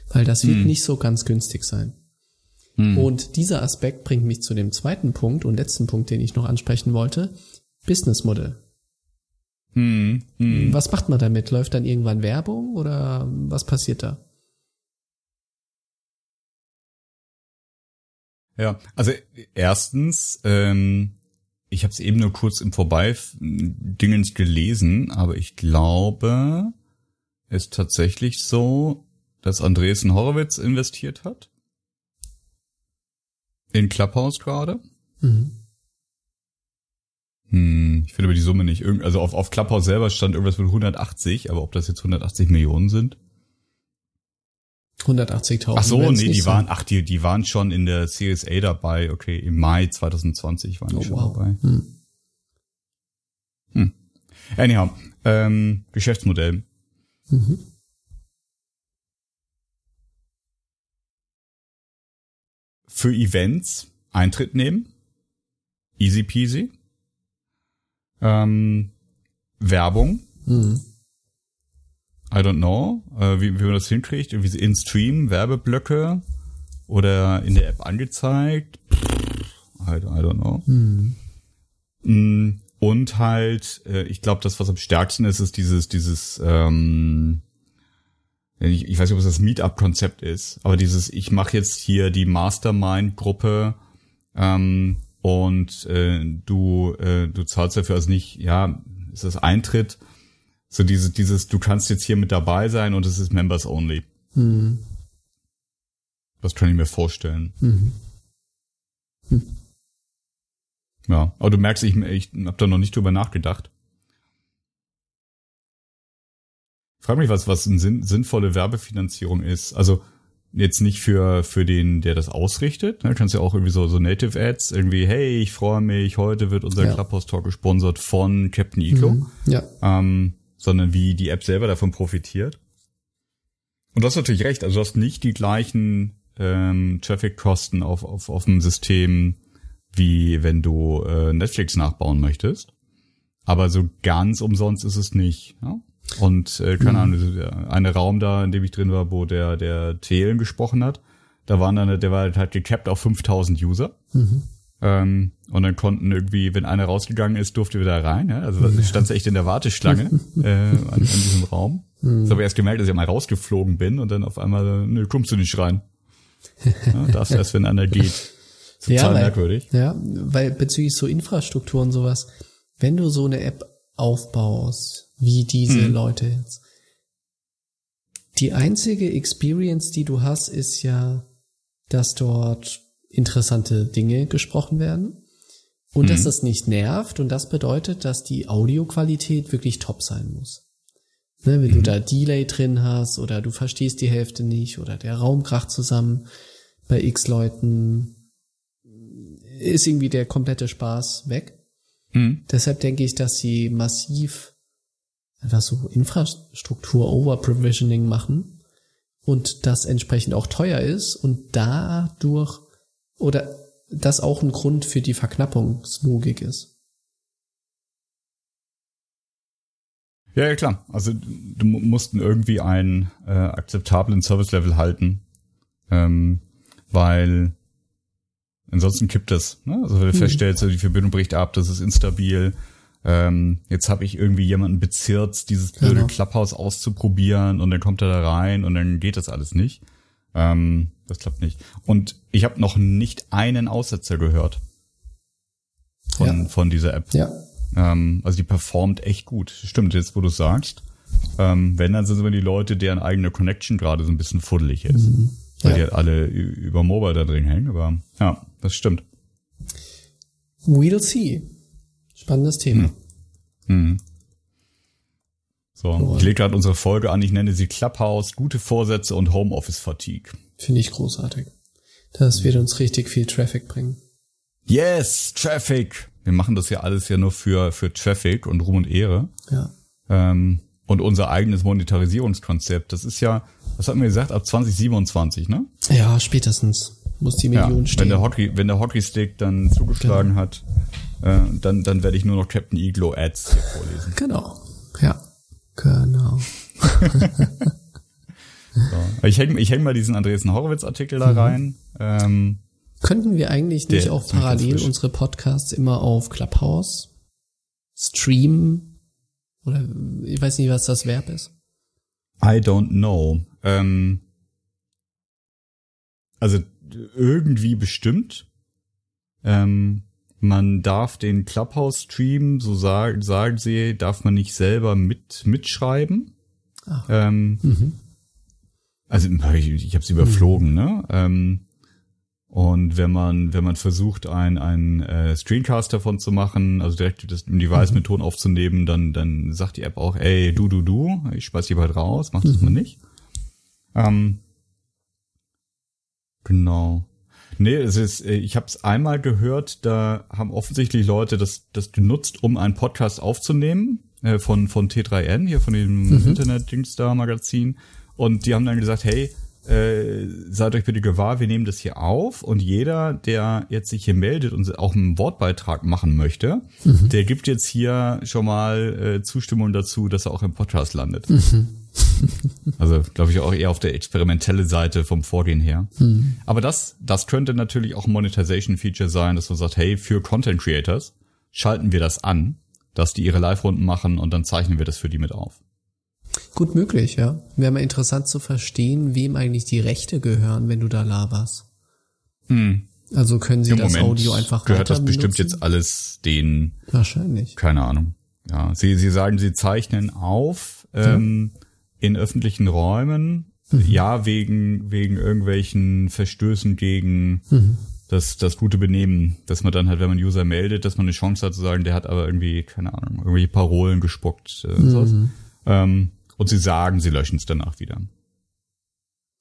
Weil das wird hm. nicht so ganz günstig sein. Hm. Und dieser Aspekt bringt mich zu dem zweiten Punkt und letzten Punkt, den ich noch ansprechen wollte. Business Model. Hm. Hm. Was macht man damit? Läuft dann irgendwann Werbung oder was passiert da? Ja, also erstens, ähm, ich habe es eben nur kurz im Vorbeidingens gelesen, aber ich glaube, ist tatsächlich so, dass Andresen Horowitz investiert hat. In Clubhouse gerade? Mhm. Hm, ich finde aber die Summe nicht. Also auf, auf Clubhouse selber stand irgendwas mit 180, aber ob das jetzt 180 Millionen sind? 180.000. Ach so, nee, die waren, ach, die, die waren schon in der Series A dabei. Okay, im Mai 2020 waren die oh, schon wow. dabei. Hm. Hm. Anyhow, ähm, Geschäftsmodell. Mhm. für Events Eintritt nehmen. Easy peasy. Ähm, Werbung. Mhm. I don't know, äh, wie, wie man das hinkriegt. Irgendwie in-Stream, Werbeblöcke oder in der App angezeigt. I, I don't know. Mhm. Und halt, äh, ich glaube, das, was am stärksten ist, ist dieses, dieses, ähm, ich, ich weiß nicht, ob es das Meetup-Konzept ist, aber dieses, ich mache jetzt hier die Mastermind-Gruppe ähm, und äh, du, äh, du zahlst dafür also nicht, ja, ist das Eintritt, so dieses, dieses, du kannst jetzt hier mit dabei sein und es ist Members Only. Mhm. Das kann ich mir vorstellen. Mhm. Hm. Ja, aber du merkst, ich, ich habe da noch nicht drüber nachgedacht. Frag mich, was, was eine sinn, sinnvolle Werbefinanzierung ist. Also jetzt nicht für, für den, der das ausrichtet. Ne? Du kannst ja auch irgendwie so, so Native Ads, irgendwie, hey, ich freue mich, heute wird unser ja. Clubhouse Talk gesponsert von Captain Iglo. Mhm, ja. Ähm, sondern wie die App selber davon profitiert. Und du hast natürlich recht, also du hast nicht die gleichen ähm, Traffic-Kosten auf, auf, auf dem System, wie wenn du äh, Netflix nachbauen möchtest. Aber so ganz umsonst ist es nicht. Ja? Und äh, keine mhm. Ahnung, eine Raum da, in dem ich drin war, wo der der Thelen gesprochen hat, da waren dann, der war halt gecapped auf 5000 User. Mhm. Ähm, und dann konnten irgendwie, wenn einer rausgegangen ist, durfte wieder rein. Ja? Also stand echt in der Warteschlange äh, an, an diesem Raum. Mhm. Ich habe erst gemerkt, dass ich mal rausgeflogen bin und dann auf einmal, nö, kommst du nicht rein. Ja, darfst erst, wenn einer geht. Total ja, weil, merkwürdig. Ja, weil bezüglich so Infrastruktur und sowas, wenn du so eine App aufbaust, wie diese hm. Leute jetzt, die einzige Experience, die du hast, ist ja, dass dort interessante Dinge gesprochen werden und hm. dass das nicht nervt und das bedeutet, dass die Audioqualität wirklich top sein muss. Ne, wenn hm. du da Delay drin hast oder du verstehst die Hälfte nicht oder der Raum kracht zusammen bei x Leuten, ist irgendwie der komplette Spaß weg. Mhm. Deshalb denke ich, dass sie massiv einfach so Infrastruktur Overprovisioning machen und das entsprechend auch teuer ist und dadurch oder das auch ein Grund für die Verknappungslogik ist. Ja, ja, klar. Also du mussten irgendwie einen äh, akzeptablen Service-Level halten, ähm, weil Ansonsten kippt es. Ne? Also wenn du hm. feststellst, die Verbindung bricht ab, das ist instabil. Ähm, jetzt habe ich irgendwie jemanden bezirzt, dieses blöde genau. Clubhouse auszuprobieren und dann kommt er da rein und dann geht das alles nicht. Ähm, das klappt nicht. Und ich habe noch nicht einen Aussetzer gehört von, ja. von dieser App. Ja. Ähm, also die performt echt gut. Stimmt, jetzt wo du sagst. Ähm, wenn, dann sind es immer die Leute, deren eigene Connection gerade so ein bisschen fuddelig ist. Mhm. Weil ja. die halt alle über Mobile da drin hängen, aber ja, das stimmt. We'll see. Spannendes Thema. Hm. Hm. So, ich lege gerade unsere Folge an, ich nenne sie Clubhouse, gute Vorsätze und Homeoffice Fatigue. Finde ich großartig. Das wird uns richtig viel Traffic bringen. Yes, Traffic. Wir machen das ja alles ja nur für, für Traffic und Ruhm und Ehre. Ja. Ähm, und unser eigenes Monetarisierungskonzept. Das ist ja, was hatten wir gesagt, ab 2027, ne? Ja, spätestens muss die Million ja, stehen. Wenn der Hockey, wenn der Hockeystick dann zugeschlagen genau. hat, äh, dann, dann werde ich nur noch Captain Iglo Ads hier vorlesen. Genau. Ja. Genau. so. Ich hänge ich häng mal diesen Andresen Horowitz-Artikel da mhm. rein. Ähm, Könnten wir eigentlich nicht auch parallel unsere Podcasts immer auf Clubhouse streamen? Oder ich weiß nicht, was das Verb ist. I don't know. Ähm, also irgendwie bestimmt. Ähm, man darf den Clubhouse-Stream, so sagen, sagen sie, darf man nicht selber mit mitschreiben. Ähm, mhm. Also ich, ich habe es überflogen, mhm. ne? Ähm, und wenn man, wenn man versucht, ein, ein äh, Screencast davon zu machen, also direkt das im Device mhm. mit Ton aufzunehmen, dann, dann sagt die App auch, ey, du, du, du, ich speise hier bald raus, mach das mhm. mal nicht. Ähm, genau. Nee, es ist, äh, ich habe es einmal gehört, da haben offensichtlich Leute das, das genutzt, um einen Podcast aufzunehmen, äh, von, von T3N, hier von dem mhm. Internet-Dingstar-Magazin. Und die haben dann gesagt, hey, äh, seid euch bitte gewahr, wir nehmen das hier auf und jeder, der jetzt sich hier meldet und auch einen Wortbeitrag machen möchte, mhm. der gibt jetzt hier schon mal äh, Zustimmung dazu, dass er auch im Podcast landet. Mhm. Also glaube ich auch eher auf der experimentelle Seite vom Vorgehen her. Mhm. Aber das, das könnte natürlich auch ein Monetization-Feature sein, dass man sagt, hey, für Content Creators schalten wir das an, dass die ihre Live-Runden machen und dann zeichnen wir das für die mit auf. Gut möglich, ja. Wäre mal interessant zu verstehen, wem eigentlich die Rechte gehören, wenn du da laberst. Hm. Also können sie Im das Moment Audio einfach gehört das bestimmt jetzt alles den. Wahrscheinlich. Keine Ahnung. Ja, sie, sie sagen, sie zeichnen auf ähm, ja. In öffentlichen Räumen. Mhm. Ja, wegen wegen irgendwelchen Verstößen gegen mhm. das das gute Benehmen, dass man dann halt, wenn man User meldet, dass man eine Chance hat zu sagen, der hat aber irgendwie keine Ahnung irgendwelche Parolen gespuckt. Äh, mhm. ähm, und sie sagen, sie löschen es danach wieder.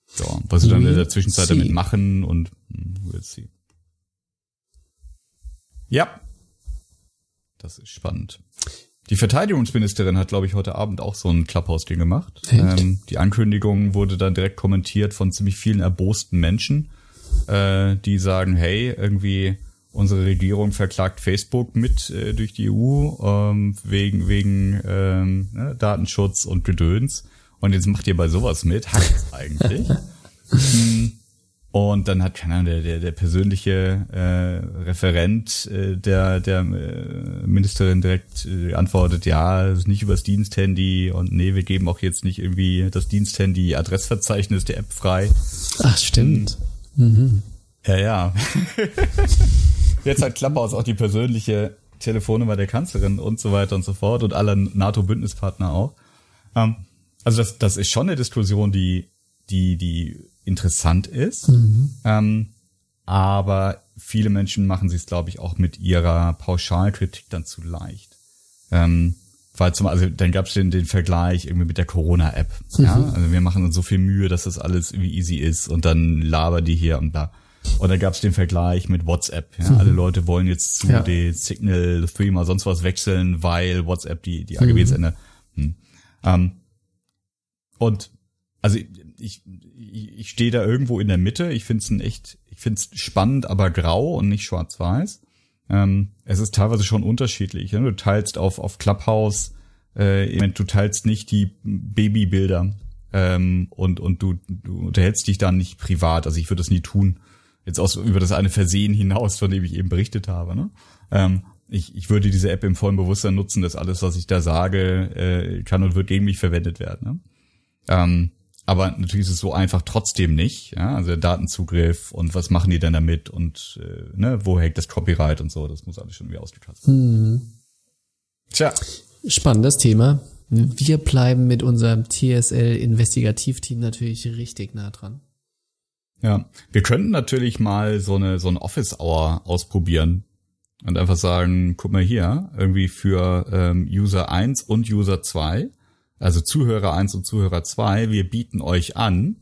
So, was sie dann in der Zwischenzeit see. damit machen und hm, we'll see. Ja. Das ist spannend. Die Verteidigungsministerin hat, glaube ich, heute Abend auch so ein Clubhouse-Ding gemacht. Ähm, die Ankündigung wurde dann direkt kommentiert von ziemlich vielen erbosten Menschen, äh, die sagen, hey, irgendwie unsere Regierung verklagt Facebook mit äh, durch die EU ähm, wegen wegen ähm, ne, Datenschutz und Gedöns. Und jetzt macht ihr bei sowas mit, hackt's eigentlich. Hm. Und dann hat, keine Ahnung, der, der, der persönliche äh, Referent äh, der, der äh, Ministerin direkt äh, antwortet, ja, ist nicht übers Diensthandy und nee, wir geben auch jetzt nicht irgendwie das Diensthandy Adressverzeichnis der App frei. Ach, stimmt. Mhm. Ja, ja. jetzt hat Klapphaus auch die persönliche Telefonnummer der Kanzlerin und so weiter und so fort und aller NATO-Bündnispartner auch. Ähm, also das, das ist schon eine Diskussion, die, die, die interessant ist. Mhm. Ähm, aber viele Menschen machen sich es, glaube ich, auch mit ihrer Pauschalkritik dann zu leicht. Ähm, weil zum, also dann gab es den, den Vergleich irgendwie mit der Corona-App. Mhm. Ja, also wir machen uns so viel Mühe, dass das alles irgendwie easy ist und dann labern die hier und da. Und dann gab es den Vergleich mit WhatsApp. Ja? Mhm. Alle Leute wollen jetzt zu ja. den Signal, Threema, sonst was wechseln, weil WhatsApp die die AGBs mhm. ändert. Hm. Ähm, und also ich, ich, ich stehe da irgendwo in der Mitte. Ich finde es ein echt, ich finde es spannend, aber grau und nicht schwarz-weiß. Ähm, es ist teilweise schon unterschiedlich. Ne? Du teilst auf, auf Clubhouse, äh, du teilst nicht die Babybilder ähm, und, und du, du unterhältst dich dann nicht privat. Also ich würde das nie tun. Jetzt aus über das eine Versehen hinaus, von dem ich eben berichtet habe. Ne? Ähm, ich, ich würde diese App im vollen Bewusstsein nutzen, dass alles, was ich da sage, äh, kann und wird gegen mich verwendet werden. Ne? Ähm, aber natürlich ist es so einfach trotzdem nicht. Ja? Also der Datenzugriff und was machen die denn damit und äh, ne, wo hängt das Copyright und so, das muss alles schon irgendwie ausgetastet werden. Mhm. Tja. Spannendes Thema. Wir bleiben mit unserem TSL-Investigativteam natürlich richtig nah dran. Ja, wir könnten natürlich mal so eine so ein Office Hour ausprobieren und einfach sagen, guck mal hier, irgendwie für ähm, User 1 und User 2 also Zuhörer 1 und Zuhörer 2, wir bieten euch an,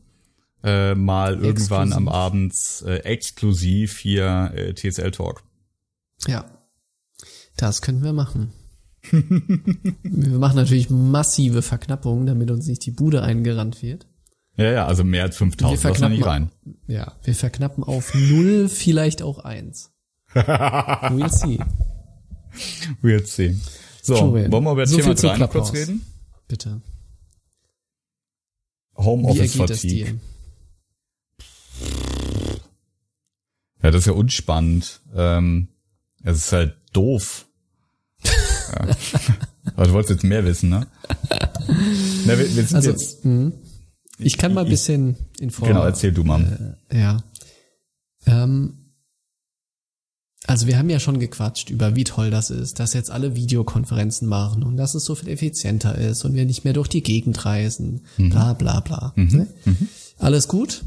äh, mal exklusiv. irgendwann am Abend äh, exklusiv hier äh, TSL Talk. Ja, das können wir machen. wir machen natürlich massive Verknappungen, damit uns nicht die Bude eingerannt wird. Ja, ja, also mehr als 5000 lassen wir nicht rein. Ja, wir verknappen auf null, vielleicht auch eins. we'll see. We'll see. So, wollen wir über so Thema 3 kurz reden? Bitte. Homeoffice Fatigue. Ja, das ist ja unspannend. Ähm, es ist halt doof. ja. Aber du wolltest jetzt mehr wissen, ne? Na, wir, wir sind also, jetzt. Mh. Ich kann mal ein bisschen informieren. Genau, erzähl du mal. Äh, ja. Ähm, also wir haben ja schon gequatscht über, wie toll das ist, dass jetzt alle Videokonferenzen machen und dass es so viel effizienter ist und wir nicht mehr durch die Gegend reisen, mhm. bla bla bla. Mhm. Ne? Mhm. Alles gut.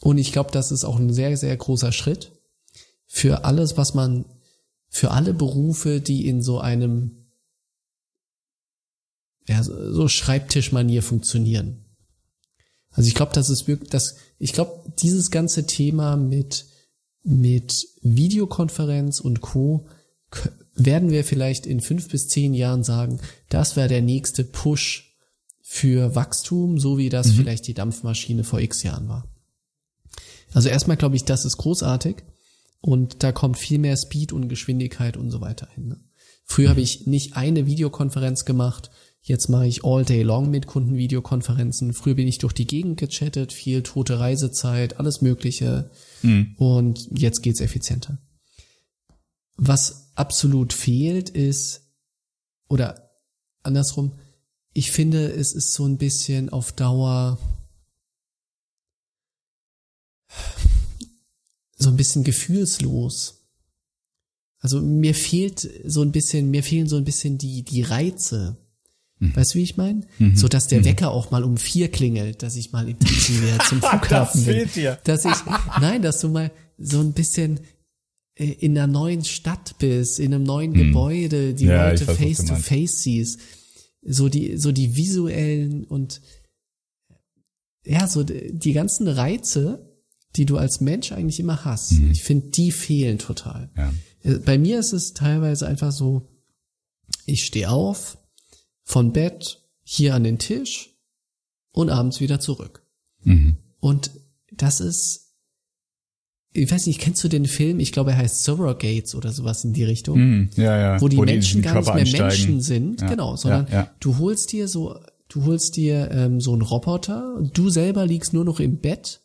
Und ich glaube, das ist auch ein sehr, sehr großer Schritt für alles, was man, für alle Berufe, die in so einem, ja, so Schreibtischmanier funktionieren. Also ich glaube, das ist wirklich, das, ich glaube, dieses ganze Thema mit mit Videokonferenz und Co. werden wir vielleicht in fünf bis zehn Jahren sagen, das wäre der nächste Push für Wachstum, so wie das mhm. vielleicht die Dampfmaschine vor x Jahren war. Also erstmal glaube ich, das ist großartig und da kommt viel mehr Speed und Geschwindigkeit und so weiter hin. Ne? Früher mhm. habe ich nicht eine Videokonferenz gemacht Jetzt mache ich all day long mit Kundenvideokonferenzen. Früher bin ich durch die Gegend gechattet, viel tote Reisezeit, alles Mögliche. Mhm. Und jetzt geht's effizienter. Was absolut fehlt ist, oder andersrum, ich finde, es ist so ein bisschen auf Dauer so ein bisschen gefühlslos. Also mir fehlt so ein bisschen, mir fehlen so ein bisschen die, die Reize. Mhm. Weißt du, wie ich meine? Mhm. So dass der mhm. Wecker auch mal um vier klingelt, dass ich mal im Taxi wäre zum Flughafen das fehlt dir. Dass ich, nein, dass du mal so ein bisschen äh, in einer neuen Stadt bist, in einem neuen mhm. Gebäude, die ja, Leute weiß, face to face siehst. So die, so die visuellen und ja, so die ganzen Reize, die du als Mensch eigentlich immer hast. Mhm. Ich finde, die fehlen total. Ja. Äh, bei mir ist es teilweise einfach so, ich stehe auf, von Bett, hier an den Tisch und abends wieder zurück. Mhm. Und das ist, ich weiß nicht, kennst du den Film? Ich glaube, er heißt Surrogates oder sowas in die Richtung. Mhm. Ja, ja. Wo die wo Menschen die gar nicht mehr einsteigen. Menschen sind, ja. genau, sondern ja, ja. du holst dir so, du holst dir ähm, so einen Roboter und du selber liegst nur noch im Bett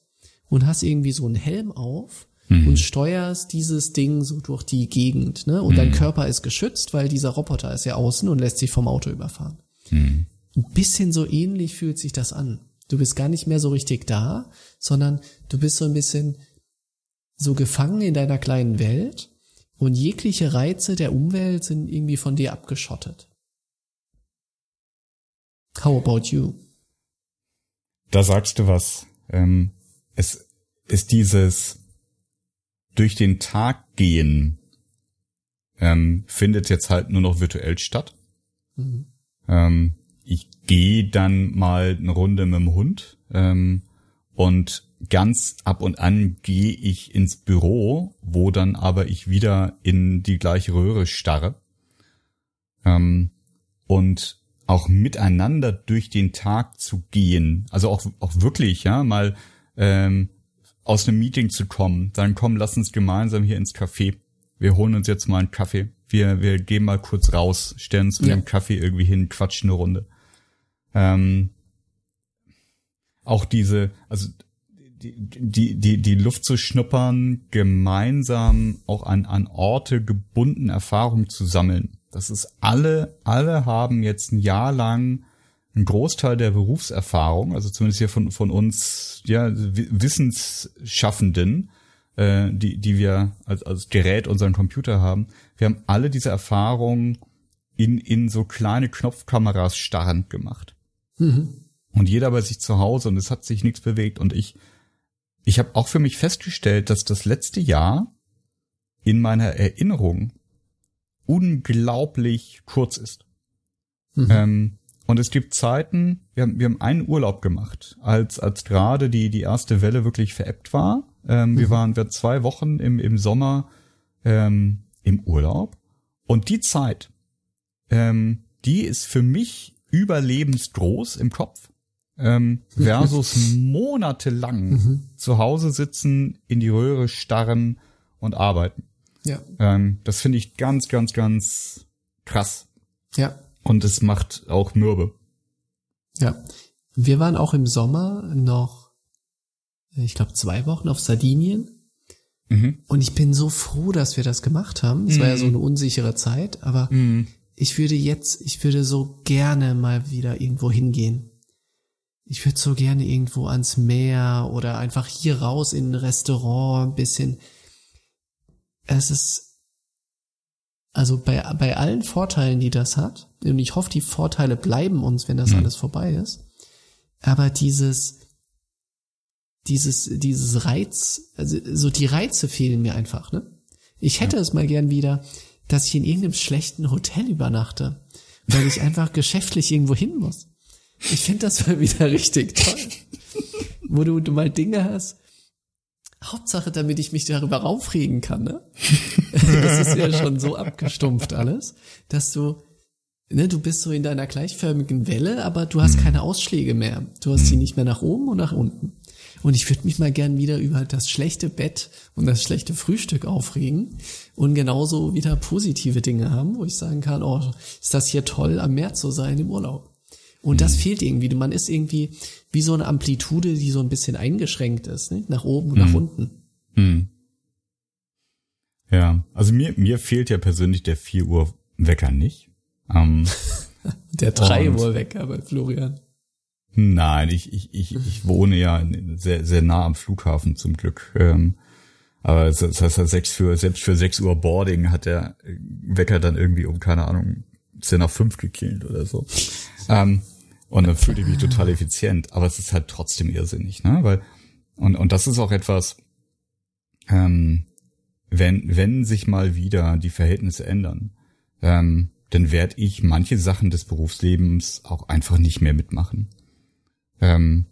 und hast irgendwie so einen Helm auf mhm. und steuerst dieses Ding so durch die Gegend, ne? Und mhm. dein Körper ist geschützt, weil dieser Roboter ist ja außen und lässt sich vom Auto überfahren. Mhm. Ein bisschen so ähnlich fühlt sich das an. Du bist gar nicht mehr so richtig da, sondern du bist so ein bisschen so gefangen in deiner kleinen Welt und jegliche Reize der Umwelt sind irgendwie von dir abgeschottet. How about you? Da sagst du was. Ähm, es ist dieses durch den Tag gehen ähm, findet jetzt halt nur noch virtuell statt. Mhm. Ähm, ich gehe dann mal eine Runde mit dem Hund ähm, und ganz ab und an gehe ich ins Büro, wo dann aber ich wieder in die gleiche Röhre starre. Ähm, und auch miteinander durch den Tag zu gehen, also auch, auch wirklich, ja, mal ähm, aus einem Meeting zu kommen, dann komm, lass uns gemeinsam hier ins Café. Wir holen uns jetzt mal einen Kaffee. Wir, wir gehen mal kurz raus, stellen uns mit ja. dem Kaffee irgendwie hin, quatschen eine Runde. Ähm, auch diese, also die, die, die, die Luft zu schnuppern, gemeinsam auch an, an Orte gebunden Erfahrungen zu sammeln. Das ist alle, alle haben jetzt ein Jahr lang ein Großteil der Berufserfahrung, also zumindest hier von, von uns, ja, Wissensschaffenden, äh, die, die wir als, als Gerät unseren Computer haben, wir haben alle diese Erfahrungen in, in so kleine Knopfkameras starrend gemacht. Mhm. Und jeder bei sich zu Hause und es hat sich nichts bewegt. Und ich, ich habe auch für mich festgestellt, dass das letzte Jahr in meiner Erinnerung unglaublich kurz ist. Mhm. Ähm, und es gibt Zeiten, wir haben, wir haben einen Urlaub gemacht, als, als gerade die, die erste Welle wirklich veräppt war. Ähm, mhm. Wir waren wir zwei Wochen im, im Sommer ähm, im Urlaub. Und die Zeit, ähm, die ist für mich überlebensgroß im Kopf. Ähm, versus monatelang mhm. zu Hause sitzen, in die Röhre starren und arbeiten. Ja. Ähm, das finde ich ganz, ganz, ganz krass. Ja. Und es macht auch mürbe. Ja. Wir waren auch im Sommer noch, ich glaube, zwei Wochen auf Sardinien. Mhm. Und ich bin so froh, dass wir das gemacht haben. Es mhm. war ja so eine unsichere Zeit, aber mhm. ich würde jetzt, ich würde so gerne mal wieder irgendwo hingehen. Ich würde so gerne irgendwo ans Meer oder einfach hier raus in ein Restaurant, ein bisschen. Es ist also bei, bei allen Vorteilen, die das hat, und ich hoffe, die Vorteile bleiben uns, wenn das mhm. alles vorbei ist, aber dieses, dieses, dieses Reiz, also so die Reize fehlen mir einfach, ne? Ich hätte ja. es mal gern wieder, dass ich in irgendeinem schlechten Hotel übernachte, weil ich einfach geschäftlich irgendwo hin muss. Ich finde das mal wieder richtig toll. Wo du, du mal Dinge hast, Hauptsache, damit ich mich darüber aufregen kann, ne? das ist ja schon so abgestumpft alles, dass du, ne, du bist so in deiner gleichförmigen Welle, aber du hast keine Ausschläge mehr. Du hast sie nicht mehr nach oben und nach unten. Und ich würde mich mal gern wieder über das schlechte Bett und das schlechte Frühstück aufregen und genauso wieder positive Dinge haben, wo ich sagen kann, oh, ist das hier toll, am Meer zu sein im Urlaub. Und das mhm. fehlt irgendwie. Man ist irgendwie wie so eine Amplitude, die so ein bisschen eingeschränkt ist, ne? nach oben und mhm. nach unten. Mhm. Ja, also mir, mir fehlt ja persönlich der 4 Uhr Wecker nicht. Ähm, der 3 Uhr Wecker bei Florian. Nein, ich, ich, ich, ich wohne ja sehr, sehr nah am Flughafen zum Glück. Ähm, aber das heißt, sechs für, selbst für 6 Uhr Boarding hat der Wecker dann irgendwie um, keine Ahnung, 10 nach 5 gekillt oder so. ähm, und dann fühle ich mich total effizient. Aber es ist halt trotzdem irrsinnig, ne? Weil, und, und das ist auch etwas, ähm, wenn, wenn sich mal wieder die Verhältnisse ändern, ähm, dann werde ich manche Sachen des Berufslebens auch einfach nicht mehr mitmachen. Ähm,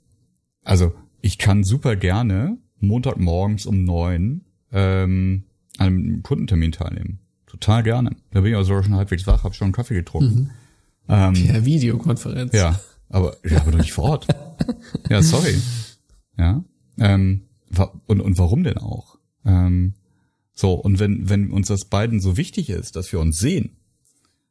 also ich kann super gerne Montagmorgens um neun ähm, an einem Kundentermin teilnehmen. Total gerne. Da bin ich also schon halbwegs wach, habe schon einen Kaffee getrunken. Mhm. Ähm, per Videokonferenz. Ja, aber ja, aber doch nicht vor Ort. ja, sorry. Ja. Ähm, und, und warum denn auch? Ähm, so, und wenn, wenn uns das beiden so wichtig ist, dass wir uns sehen,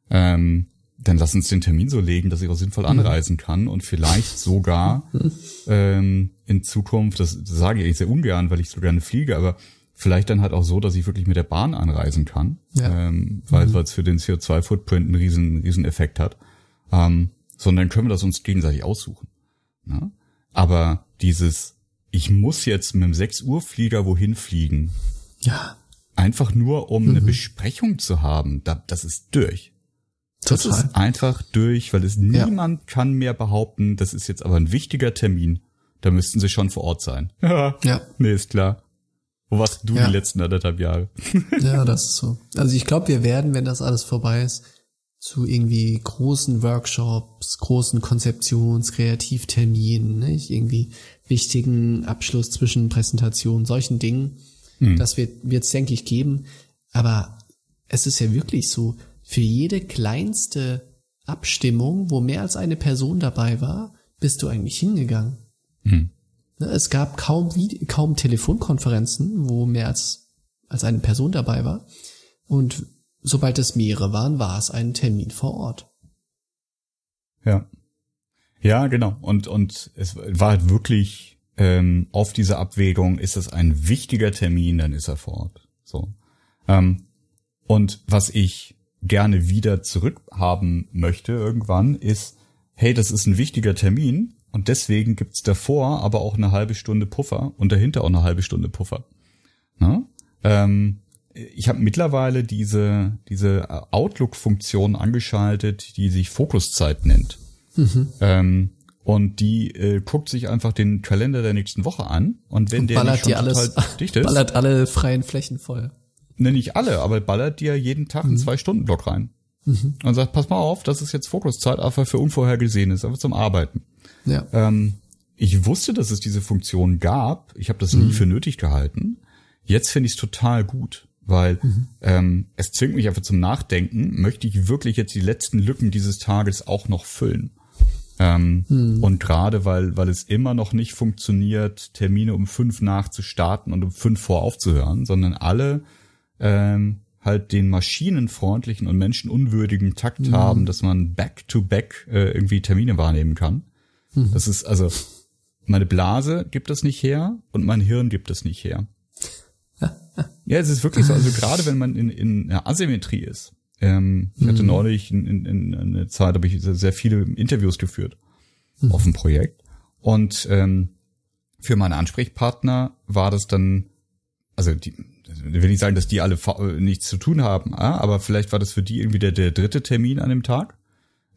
ähm, dann lass uns den Termin so legen, dass ich auch sinnvoll mhm. anreisen kann und vielleicht sogar ähm, in Zukunft, das, sage ich sehr ungern, weil ich so gerne fliege, aber vielleicht dann halt auch so, dass ich wirklich mit der Bahn anreisen kann, ja. ähm, weil mhm. es für den CO2-Footprint einen riesen, riesen Effekt hat. Ähm, sondern können wir das uns gegenseitig aussuchen. Ja? Aber dieses, ich muss jetzt mit dem 6 Uhr Flieger wohin fliegen. Ja. Einfach nur, um mhm. eine Besprechung zu haben, da, das ist durch. Das Total. ist einfach durch, weil es niemand ja. kann mehr behaupten, das ist jetzt aber ein wichtiger Termin. Da müssten sie schon vor Ort sein. Ja. ja. Nee, ist klar. Wo warst du ja. die letzten anderthalb Jahre? ja, das ist so. Also ich glaube, wir werden, wenn das alles vorbei ist, zu irgendwie großen Workshops, großen Konzeptions-, Kreativterminen, nicht? irgendwie wichtigen Abschluss zwischen Präsentationen, solchen Dingen. Mhm. Das wird es, denke ich, geben. Aber es ist ja wirklich so, für jede kleinste Abstimmung, wo mehr als eine Person dabei war, bist du eigentlich hingegangen. Mhm. Es gab kaum, kaum Telefonkonferenzen, wo mehr als, als eine Person dabei war. Und sobald es mehrere waren, war es ein Termin vor Ort. Ja. Ja, genau. Und, und es war halt wirklich ähm, auf diese Abwägung, ist es ein wichtiger Termin, dann ist er vor Ort. So. Ähm, und was ich gerne wieder zurückhaben möchte irgendwann, ist, hey, das ist ein wichtiger Termin und deswegen gibt's davor aber auch eine halbe Stunde Puffer und dahinter auch eine halbe Stunde Puffer. Na? Ähm, ich habe mittlerweile diese, diese Outlook-Funktion angeschaltet, die sich Fokuszeit nennt. Mhm. Ähm, und die äh, guckt sich einfach den Kalender der nächsten Woche an und wenn und der ballert nicht schon alles, dicht ist, ballert alle freien Flächen voll. Ne, nicht alle, aber ballert dir jeden Tag einen mhm. Zwei-Stunden-Block rein. Mhm. Und sagt, pass mal auf, das ist jetzt Fokuszeit, aber für Unvorhergesehenes, aber zum Arbeiten. Ja. Ähm, ich wusste, dass es diese Funktion gab. Ich habe das mhm. nie für nötig gehalten. Jetzt finde ich es total gut weil mhm. ähm, es zwingt mich einfach zum Nachdenken, möchte ich wirklich jetzt die letzten Lücken dieses Tages auch noch füllen? Ähm, mhm. Und gerade weil, weil es immer noch nicht funktioniert, Termine um fünf nach zu starten und um fünf vor aufzuhören, sondern alle ähm, halt den maschinenfreundlichen und menschenunwürdigen Takt mhm. haben, dass man back-to-back -back, äh, irgendwie Termine wahrnehmen kann. Mhm. Das ist also, meine Blase gibt das nicht her und mein Hirn gibt es nicht her. Ja, es ist wirklich so. Also gerade wenn man in, in einer Asymmetrie ist. Ähm, ich hatte mhm. neulich in, in, in eine Zeit, habe ich sehr viele Interviews geführt mhm. auf dem Projekt. Und ähm, für meine Ansprechpartner war das dann, also die, will ich sagen, dass die alle nichts zu tun haben, aber vielleicht war das für die irgendwie der, der dritte Termin an dem Tag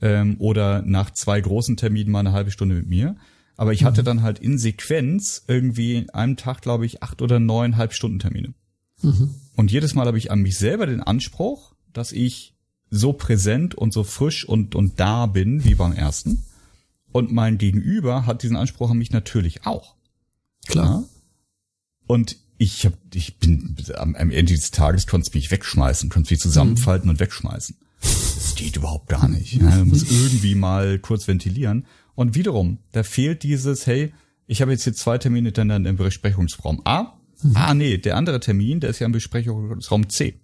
ähm, oder nach zwei großen Terminen mal eine halbe Stunde mit mir. Aber ich hatte mhm. dann halt in Sequenz irgendwie in einem Tag, glaube ich, acht oder neun Halbstundentermine. Mhm. Und jedes Mal habe ich an mich selber den Anspruch, dass ich so präsent und so frisch und, und da bin wie beim ersten. Und mein Gegenüber hat diesen Anspruch an mich natürlich auch. Klar. Ja? Und ich hab, ich bin am, am Ende des Tages konnte mich wegschmeißen, konnte mich zusammenfalten mhm. und wegschmeißen. Das geht überhaupt gar nicht. Ja, du musst irgendwie mal kurz ventilieren. Und wiederum, da fehlt dieses, hey, ich habe jetzt hier zwei Termine dann im Besprechungsraum A. Mhm. Ah, nee, der andere Termin, der ist ja im Besprechungsraum C.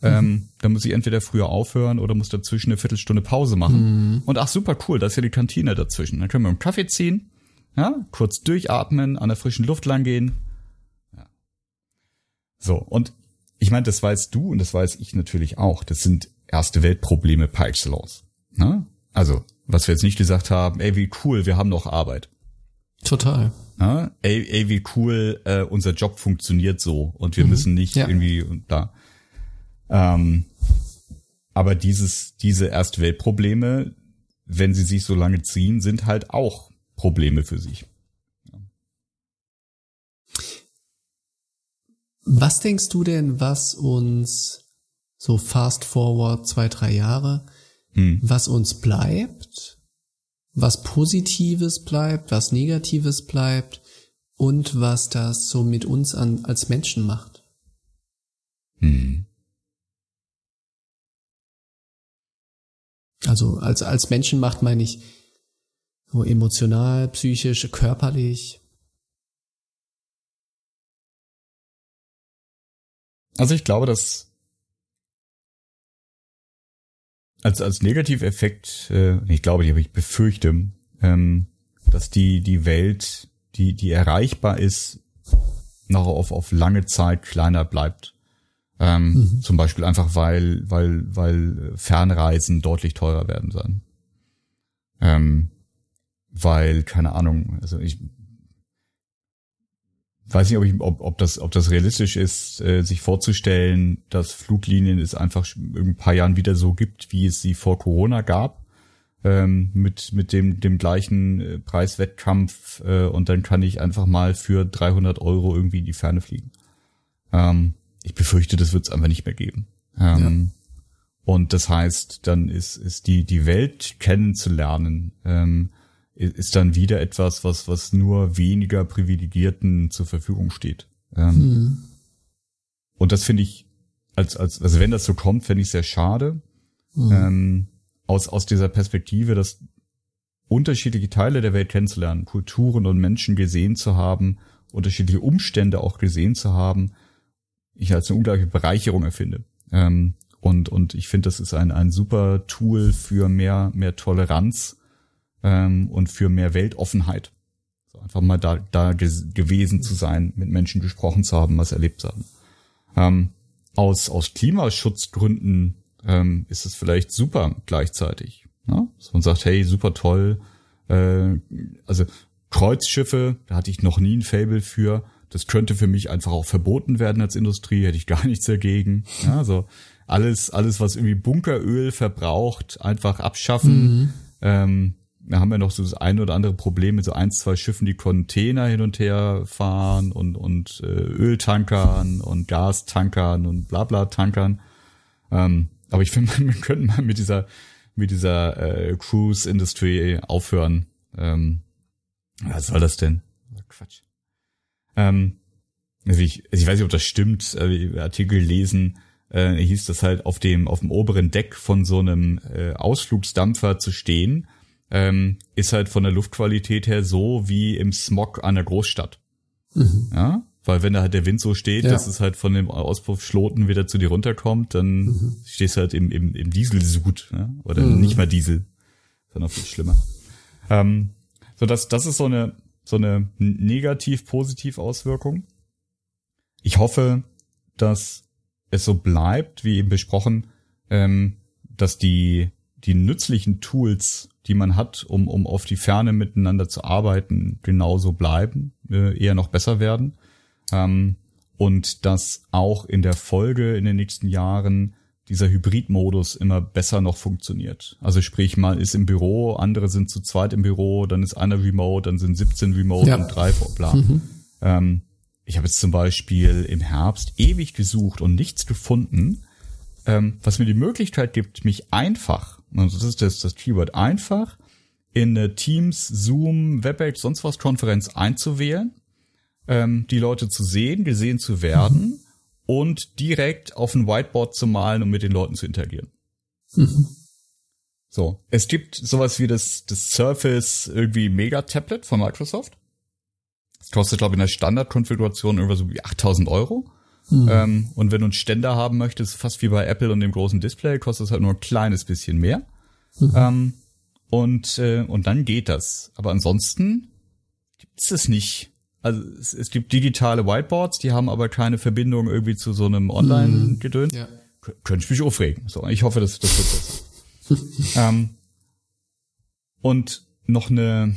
Mhm. Ähm, da muss ich entweder früher aufhören oder muss dazwischen eine Viertelstunde Pause machen. Mhm. Und ach, super cool, da ist ja die Kantine dazwischen. Dann können wir einen Kaffee ziehen, ja, kurz durchatmen, an der frischen Luft langgehen. So, und ich meine, das weißt du und das weiß ich natürlich auch. Das sind erste Weltprobleme par excellence. Ne? Also, was wir jetzt nicht gesagt haben, ey, wie cool, wir haben noch Arbeit. Total. Ja, ey, ey, wie cool, äh, unser Job funktioniert so und wir mhm. müssen nicht ja. irgendwie da. Ähm, aber dieses, diese Erste-Welt-Probleme, wenn sie sich so lange ziehen, sind halt auch Probleme für sich. Was denkst du denn, was uns so fast forward zwei, drei Jahre, hm. was uns bleibt, was Positives bleibt, was Negatives bleibt und was das so mit uns an, als Menschen macht? Hm. Also als, als Menschen macht meine ich so emotional, psychisch, körperlich. Also ich glaube, dass als, als Negativeffekt, äh, ich glaube, ich befürchte, ähm, dass die, die Welt, die, die erreichbar ist, noch auf, auf lange Zeit kleiner bleibt. Ähm, mhm. Zum Beispiel einfach, weil, weil, weil Fernreisen deutlich teurer werden sein. Ähm, weil, keine Ahnung, also ich weiß nicht, ob, ich, ob, ob, das, ob das realistisch ist, äh, sich vorzustellen, dass Fluglinien es einfach in ein paar Jahren wieder so gibt, wie es sie vor Corona gab, ähm, mit, mit dem, dem gleichen äh, Preiswettkampf äh, und dann kann ich einfach mal für 300 Euro irgendwie in die Ferne fliegen. Ähm, ich befürchte, das wird es einfach nicht mehr geben. Ähm, ja. Und das heißt, dann ist, ist die, die Welt kennenzulernen, ähm, ist dann wieder etwas, was, was nur weniger Privilegierten zur Verfügung steht. Ähm, hm. Und das finde ich, als, als, also wenn das so kommt, finde ich sehr schade. Hm. Ähm, aus, aus dieser Perspektive, dass unterschiedliche Teile der Welt kennenzulernen, Kulturen und Menschen gesehen zu haben, unterschiedliche Umstände auch gesehen zu haben, ich als eine unglaubliche Bereicherung erfinde. Ähm, und, und ich finde, das ist ein, ein super Tool für mehr, mehr Toleranz ähm, und für mehr Weltoffenheit. So einfach mal da, da gewesen zu sein, mit Menschen gesprochen zu haben, was erlebt zu haben. Ähm, aus, aus Klimaschutzgründen ähm, ist es vielleicht super gleichzeitig. Ne? So man sagt, hey, super toll. Äh, also Kreuzschiffe, da hatte ich noch nie ein Fable für. Das könnte für mich einfach auch verboten werden als Industrie, hätte ich gar nichts dagegen. Ja, also alles, alles, was irgendwie Bunkeröl verbraucht, einfach abschaffen. Mhm. Ähm, da haben wir noch so das ein oder andere Problem mit so ein, zwei Schiffen, die Container hin und her fahren und, und äh, Öltankern und Gastankern und Blabla-Tankern. Ähm, aber ich finde, wir könnten mal mit dieser, mit dieser äh, Cruise-Industrie aufhören. Ähm, was soll das denn? Quatsch. Ähm, also ich, also ich weiß nicht, ob das stimmt, äh, Artikel lesen, äh, hieß das halt auf dem, auf dem oberen Deck von so einem äh, Ausflugsdampfer zu stehen ähm, ist halt von der Luftqualität her so wie im Smog an der Großstadt. Mhm. Ja, weil wenn da halt der Wind so steht, ja. dass es halt von dem Auspuffschloten wieder zu dir runterkommt, dann mhm. stehst du halt im, im, im Dieselsud, ja? oder mhm. nicht mal Diesel, sondern viel schlimmer. Ähm, so dass das ist so eine so eine negativ-positiv Auswirkung. Ich hoffe, dass es so bleibt, wie eben besprochen, ähm, dass die die nützlichen Tools die man hat, um, um auf die Ferne miteinander zu arbeiten, genauso bleiben, äh, eher noch besser werden. Ähm, und dass auch in der Folge in den nächsten Jahren dieser Hybridmodus immer besser noch funktioniert. Also sprich, mal ist im Büro, andere sind zu zweit im Büro, dann ist einer remote, dann sind 17 remote ja. und drei vor Plan. Mhm. Ähm, ich habe jetzt zum Beispiel im Herbst ewig gesucht und nichts gefunden, ähm, was mir die Möglichkeit gibt, mich einfach also das ist das, das Keyword einfach in eine Teams, Zoom, WebEx, sonst was Konferenz einzuwählen, ähm, die Leute zu sehen, gesehen zu werden mhm. und direkt auf ein Whiteboard zu malen und mit den Leuten zu interagieren. Mhm. So, es gibt sowas wie das, das Surface irgendwie Mega Tablet von Microsoft. kostet, glaube ich, in der Standardkonfiguration irgendwas so wie 8000 Euro. Mhm. Ähm, und wenn du einen Ständer haben möchtest, fast wie bei Apple und dem großen Display, kostet es halt nur ein kleines bisschen mehr. Mhm. Ähm, und, äh, und dann geht das. Aber ansonsten gibt's es nicht. Also es, es gibt digitale Whiteboards, die haben aber keine Verbindung irgendwie zu so einem Online-Gedöns. Mhm. Ja. Könnte ich mich aufregen. So, ich hoffe, das, das wird besser. ähm, und noch eine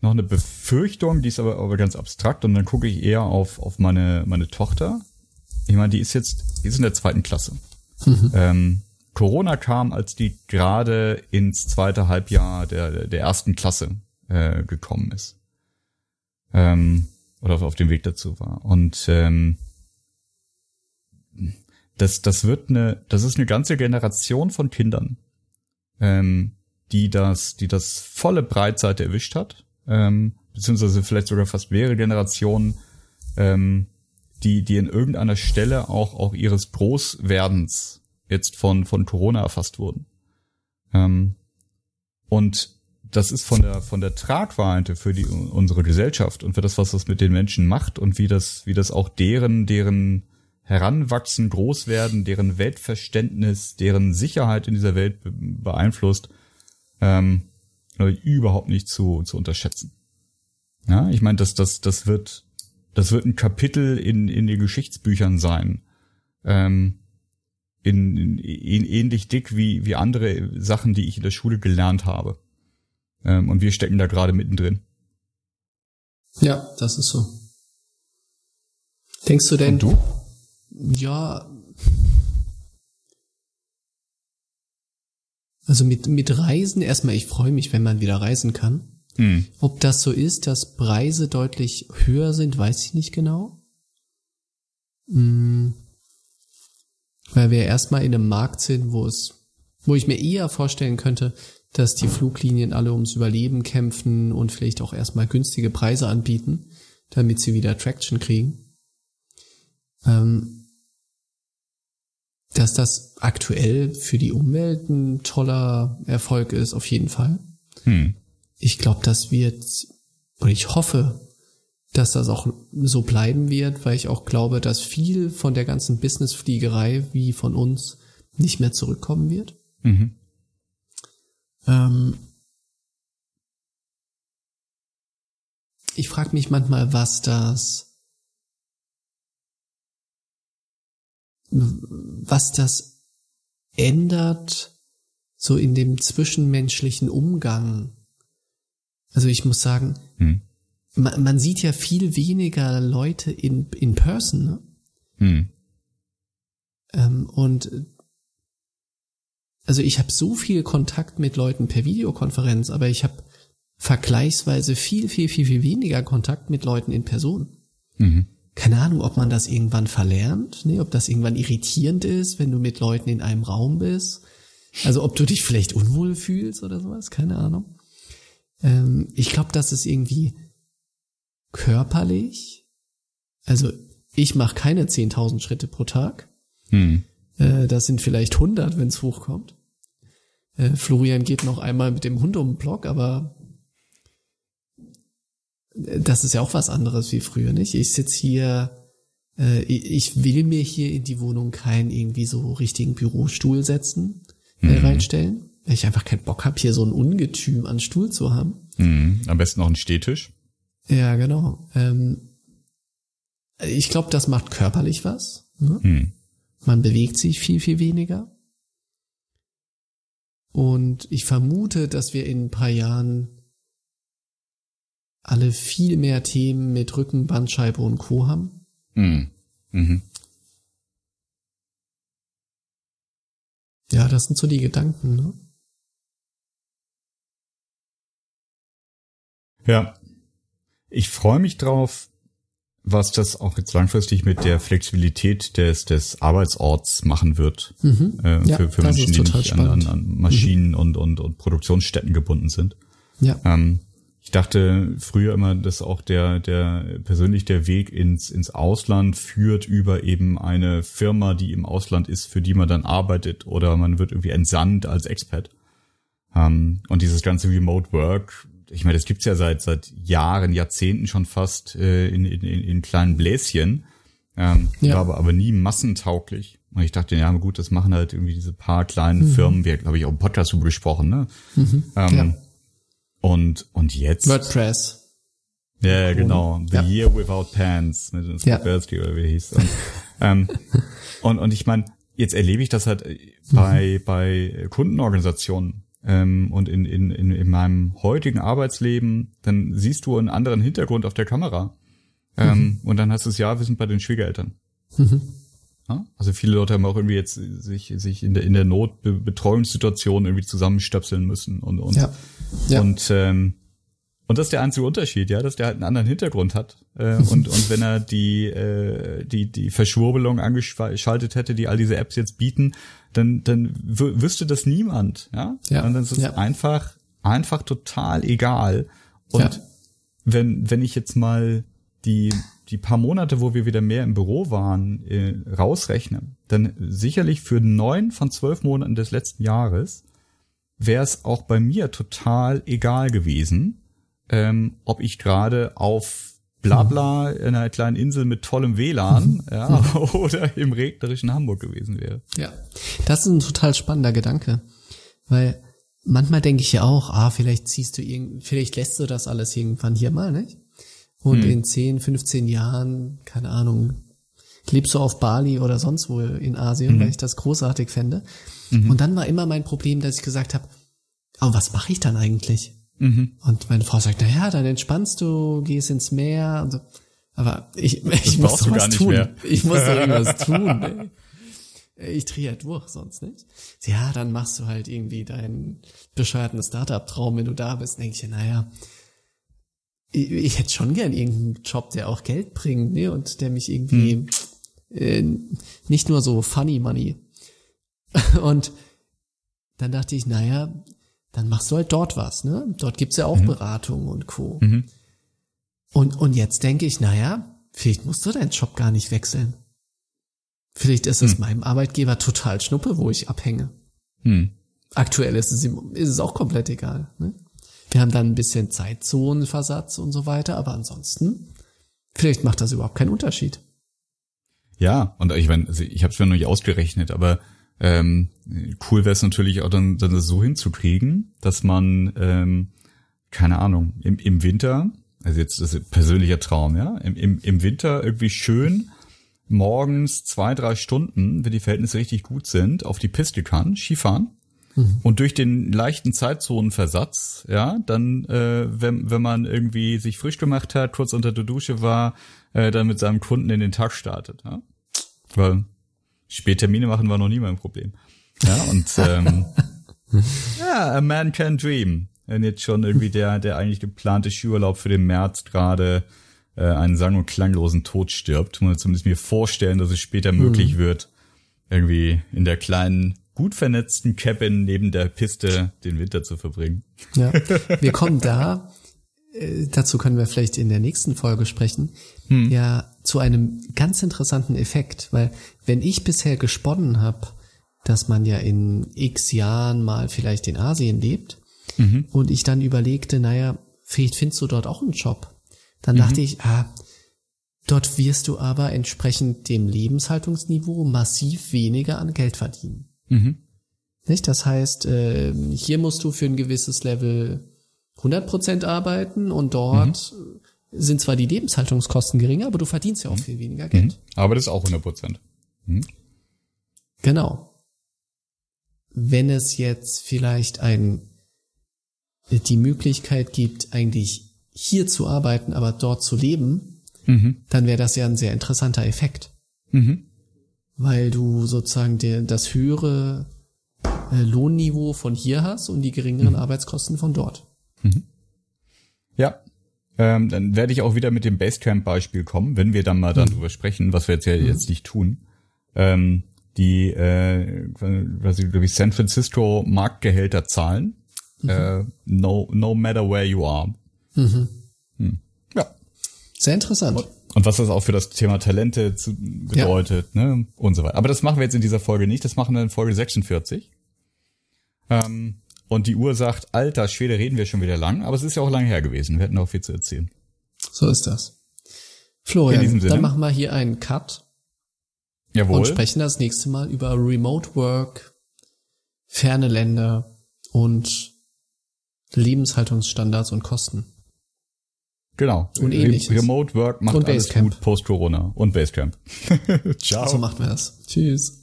noch eine Befürchtung, die ist aber, aber ganz abstrakt und dann gucke ich eher auf, auf meine, meine Tochter. Ich meine, die ist jetzt, die ist in der zweiten Klasse. Mhm. Ähm, Corona kam, als die gerade ins zweite Halbjahr der, der ersten Klasse äh, gekommen ist. Ähm, oder auf, auf dem Weg dazu war. Und ähm, das, das wird eine, das ist eine ganze Generation von Kindern, ähm, die das, die das volle Breitseite erwischt hat ähm, beziehungsweise vielleicht sogar fast mehrere Generationen, ähm, die, die in irgendeiner Stelle auch, auch ihres Großwerdens jetzt von, von Corona erfasst wurden. Ähm, und das ist von der, von der Tragweite für die, unsere Gesellschaft und für das, was das mit den Menschen macht und wie das, wie das auch deren, deren Heranwachsen, Großwerden, deren Weltverständnis, deren Sicherheit in dieser Welt beeinflusst, ähm, überhaupt nicht zu, zu unterschätzen. Ja, ich meine, das, das, das wird, das wird ein Kapitel in, in den Geschichtsbüchern sein. Ähm, in, in, in ähnlich dick wie, wie andere Sachen, die ich in der Schule gelernt habe. Ähm, und wir stecken da gerade mittendrin. Ja, das ist so. Denkst du denn? Und du? Ja, Also mit, mit Reisen, erstmal, ich freue mich, wenn man wieder reisen kann. Hm. Ob das so ist, dass Preise deutlich höher sind, weiß ich nicht genau. Hm. Weil wir erstmal in einem Markt sind, wo es, wo ich mir eher vorstellen könnte, dass die Fluglinien alle ums Überleben kämpfen und vielleicht auch erstmal günstige Preise anbieten, damit sie wieder Traction kriegen. Ähm, dass das aktuell für die Umwelt ein toller Erfolg ist, auf jeden Fall. Hm. Ich glaube, das wird, oder ich hoffe, dass das auch so bleiben wird, weil ich auch glaube, dass viel von der ganzen Businessfliegerei wie von uns nicht mehr zurückkommen wird. Mhm. Ähm ich frage mich manchmal, was das was das ändert, so in dem zwischenmenschlichen Umgang. Also ich muss sagen, hm. man, man, sieht ja viel weniger Leute in, in person. Ne? Hm. Ähm, und also ich habe so viel Kontakt mit Leuten per Videokonferenz, aber ich habe vergleichsweise viel, viel, viel, viel weniger Kontakt mit Leuten in Person. Mhm keine Ahnung, ob man das irgendwann verlernt, ne? ob das irgendwann irritierend ist, wenn du mit Leuten in einem Raum bist. Also ob du dich vielleicht unwohl fühlst oder sowas, keine Ahnung. Ähm, ich glaube, das ist irgendwie körperlich. Also ich mache keine 10.000 Schritte pro Tag. Hm. Äh, das sind vielleicht 100, wenn es hochkommt. Äh, Florian geht noch einmal mit dem Hund um den Block, aber das ist ja auch was anderes wie früher, nicht? Ich sitz hier, äh, ich will mir hier in die Wohnung keinen irgendwie so richtigen Bürostuhl setzen, äh, mhm. reinstellen, weil ich einfach keinen Bock habe, hier so ein Ungetüm an Stuhl zu haben. Mhm. Am besten noch einen Stehtisch. Ja, genau. Ähm, ich glaube, das macht körperlich was. Ne? Mhm. Man bewegt sich viel, viel weniger. Und ich vermute, dass wir in ein paar Jahren alle viel mehr Themen mit Rücken, Bandscheibe und Co. haben. Mhm. Mhm. Ja, das sind so die Gedanken, ne? Ja. Ich freue mich drauf, was das auch jetzt langfristig mit der Flexibilität des, des Arbeitsorts machen wird. Mhm. Äh, ja, für, für Menschen, die nicht an, an, Maschinen mhm. und, und, und Produktionsstätten gebunden sind. Ja. Ähm, ich dachte früher immer, dass auch der, der persönlich der Weg ins, ins Ausland führt über eben eine Firma, die im Ausland ist, für die man dann arbeitet oder man wird irgendwie entsandt als Expat. Um, ähm, und dieses ganze Remote Work, ich meine, das gibt's ja seit seit Jahren, Jahrzehnten schon fast äh, in, in, in kleinen Bläschen, ähm, ja. war aber, aber nie massentauglich. Und ich dachte, ja gut, das machen halt irgendwie diese paar kleinen mhm. Firmen, wir glaube ich auch im Podcast darüber gesprochen, ne? Mhm. Ähm, ja. Und und jetzt WordPress. Ja, genau. The ja. Year Without Pants, ne, das ja. oder wie hieß. Und, ähm, und, und ich meine, jetzt erlebe ich das halt bei, mhm. bei Kundenorganisationen ähm, und in, in, in, in meinem heutigen Arbeitsleben, dann siehst du einen anderen Hintergrund auf der Kamera. Ähm, mhm. Und dann hast du es ja, wir sind bei den Schwiegereltern. Mhm. Ja? Also viele Leute haben auch irgendwie jetzt sich, sich in der, in der Notbetreuungssituation irgendwie zusammenstöpseln müssen und, und, ja. Ja. und ähm, und das ist der einzige Unterschied, ja, dass der halt einen anderen Hintergrund hat. Äh, und, und wenn er die, äh, die, die Verschwurbelung angeschaltet hätte, die all diese Apps jetzt bieten, dann, dann wüsste das niemand, ja. ja und dann ist es ja. einfach, einfach total egal. Und ja. wenn, wenn ich jetzt mal die, die paar Monate, wo wir wieder mehr im Büro waren, äh, rausrechne, dann sicherlich für neun von zwölf Monaten des letzten Jahres wäre es auch bei mir total egal gewesen, ähm, ob ich gerade auf Blabla in einer kleinen Insel mit tollem WLAN ja, oder im regnerischen Hamburg gewesen wäre. Ja, das ist ein total spannender Gedanke, weil manchmal denke ich ja auch, ah, vielleicht ziehst du irgend, vielleicht lässt du das alles irgendwann hier mal, nicht? Und hm. in 10, 15 Jahren, keine Ahnung, lebst du auf Bali oder sonst wo in Asien, mhm. weil ich das großartig fände. Mhm. Und dann war immer mein Problem, dass ich gesagt habe, aber was mache ich dann eigentlich? Mhm. Und meine Frau sagt, na ja, dann entspannst du, gehst ins Meer und so. Aber ich, ich muss doch was tun. Mehr. Ich muss doch irgendwas tun. Ey. Ich drehe ja durch, sonst nicht. Ja, dann machst du halt irgendwie deinen bescheuerten Startup-Traum, wenn du da bist. Denke ich, naja, ich, ich hätte schon gern irgendeinen Job, der auch Geld bringt, ne? Und der mich irgendwie hm. äh, nicht nur so funny money. Und dann dachte ich, naja, dann machst du halt dort was, ne? Dort gibt's ja auch mhm. Beratung und Co. Mhm. Und, und jetzt denke ich, naja, vielleicht musst du deinen Job gar nicht wechseln. Vielleicht ist es mhm. meinem Arbeitgeber total schnuppe, wo ich abhänge. Mhm. Aktuell ist es, ist es auch komplett egal. Ne? Wir haben dann ein bisschen Zeitzonenversatz und so weiter, aber ansonsten, vielleicht macht das überhaupt keinen Unterschied. Ja, und ich meine, also ich habe es mir noch nicht ausgerechnet, aber ähm, cool wäre es natürlich auch dann, dann das so hinzukriegen, dass man, ähm, keine Ahnung, im, im Winter, also jetzt das ist ein persönlicher Traum, ja, im, im, im Winter irgendwie schön morgens zwei, drei Stunden, wenn die Verhältnisse richtig gut sind, auf die Piste kann, Skifahren. Mhm. Und durch den leichten Zeitzonenversatz, ja, dann, äh, wenn, wenn man irgendwie sich frisch gemacht hat, kurz unter der Dusche war, äh, dann mit seinem Kunden in den Tag startet. Ja? Weil Spättermine machen war noch nie mein Problem. Ja, und ähm, ja, a man can dream. Wenn jetzt schon irgendwie der, der eigentlich geplante Skiurlaub für den März gerade äh, einen sang- und klanglosen Tod stirbt, muss man zumindest mir vorstellen, dass es später mhm. möglich wird, irgendwie in der kleinen, gut vernetzten Cabin neben der Piste den Winter zu verbringen. Ja, wir kommen da, äh, dazu können wir vielleicht in der nächsten Folge sprechen, hm. ja zu einem ganz interessanten Effekt, weil wenn ich bisher gesponnen habe, dass man ja in x Jahren mal vielleicht in Asien lebt mhm. und ich dann überlegte, naja, vielleicht findest du dort auch einen Job. Dann mhm. dachte ich, ah, dort wirst du aber entsprechend dem Lebenshaltungsniveau massiv weniger an Geld verdienen. Mhm. Nicht? Das heißt, äh, hier musst du für ein gewisses Level 100% arbeiten und dort mhm sind zwar die Lebenshaltungskosten geringer, aber du verdienst ja auch mhm. viel weniger Geld. Mhm. Aber das ist auch 100 Prozent. Mhm. Genau. Wenn es jetzt vielleicht ein, die Möglichkeit gibt, eigentlich hier zu arbeiten, aber dort zu leben, mhm. dann wäre das ja ein sehr interessanter Effekt. Mhm. Weil du sozusagen der, das höhere äh, Lohnniveau von hier hast und die geringeren mhm. Arbeitskosten von dort. Ja, ähm, dann werde ich auch wieder mit dem Basecamp-Beispiel kommen, wenn wir dann mal mhm. darüber sprechen, was wir jetzt ja mhm. jetzt nicht tun. Ähm, die, äh, was ich, glaube ich, San Francisco Marktgehälter zahlen. Mhm. Äh, no, no matter where you are. Mhm. Hm. Ja. Sehr interessant. Und, was das auch für das Thema Talente zu, bedeutet, ja. ne? Und so weiter. Aber das machen wir jetzt in dieser Folge nicht. Das machen wir in Folge 46. Ähm, Und die Uhr sagt, alter Schwede, reden wir schon wieder lang, aber es ist ja auch lange her gewesen. Wir hätten auch viel zu erzählen. So ist das. Florian, dann machen wir hier einen Cut. Jawohl. Und sprechen das nächste Mal über Remote Work, ferne Länder und Lebenshaltungsstandards und Kosten. Genau. Und ähnliches. Remote Work macht alles gut post-Corona. Und Basecamp. Ciao. So macht man das. Tschüss.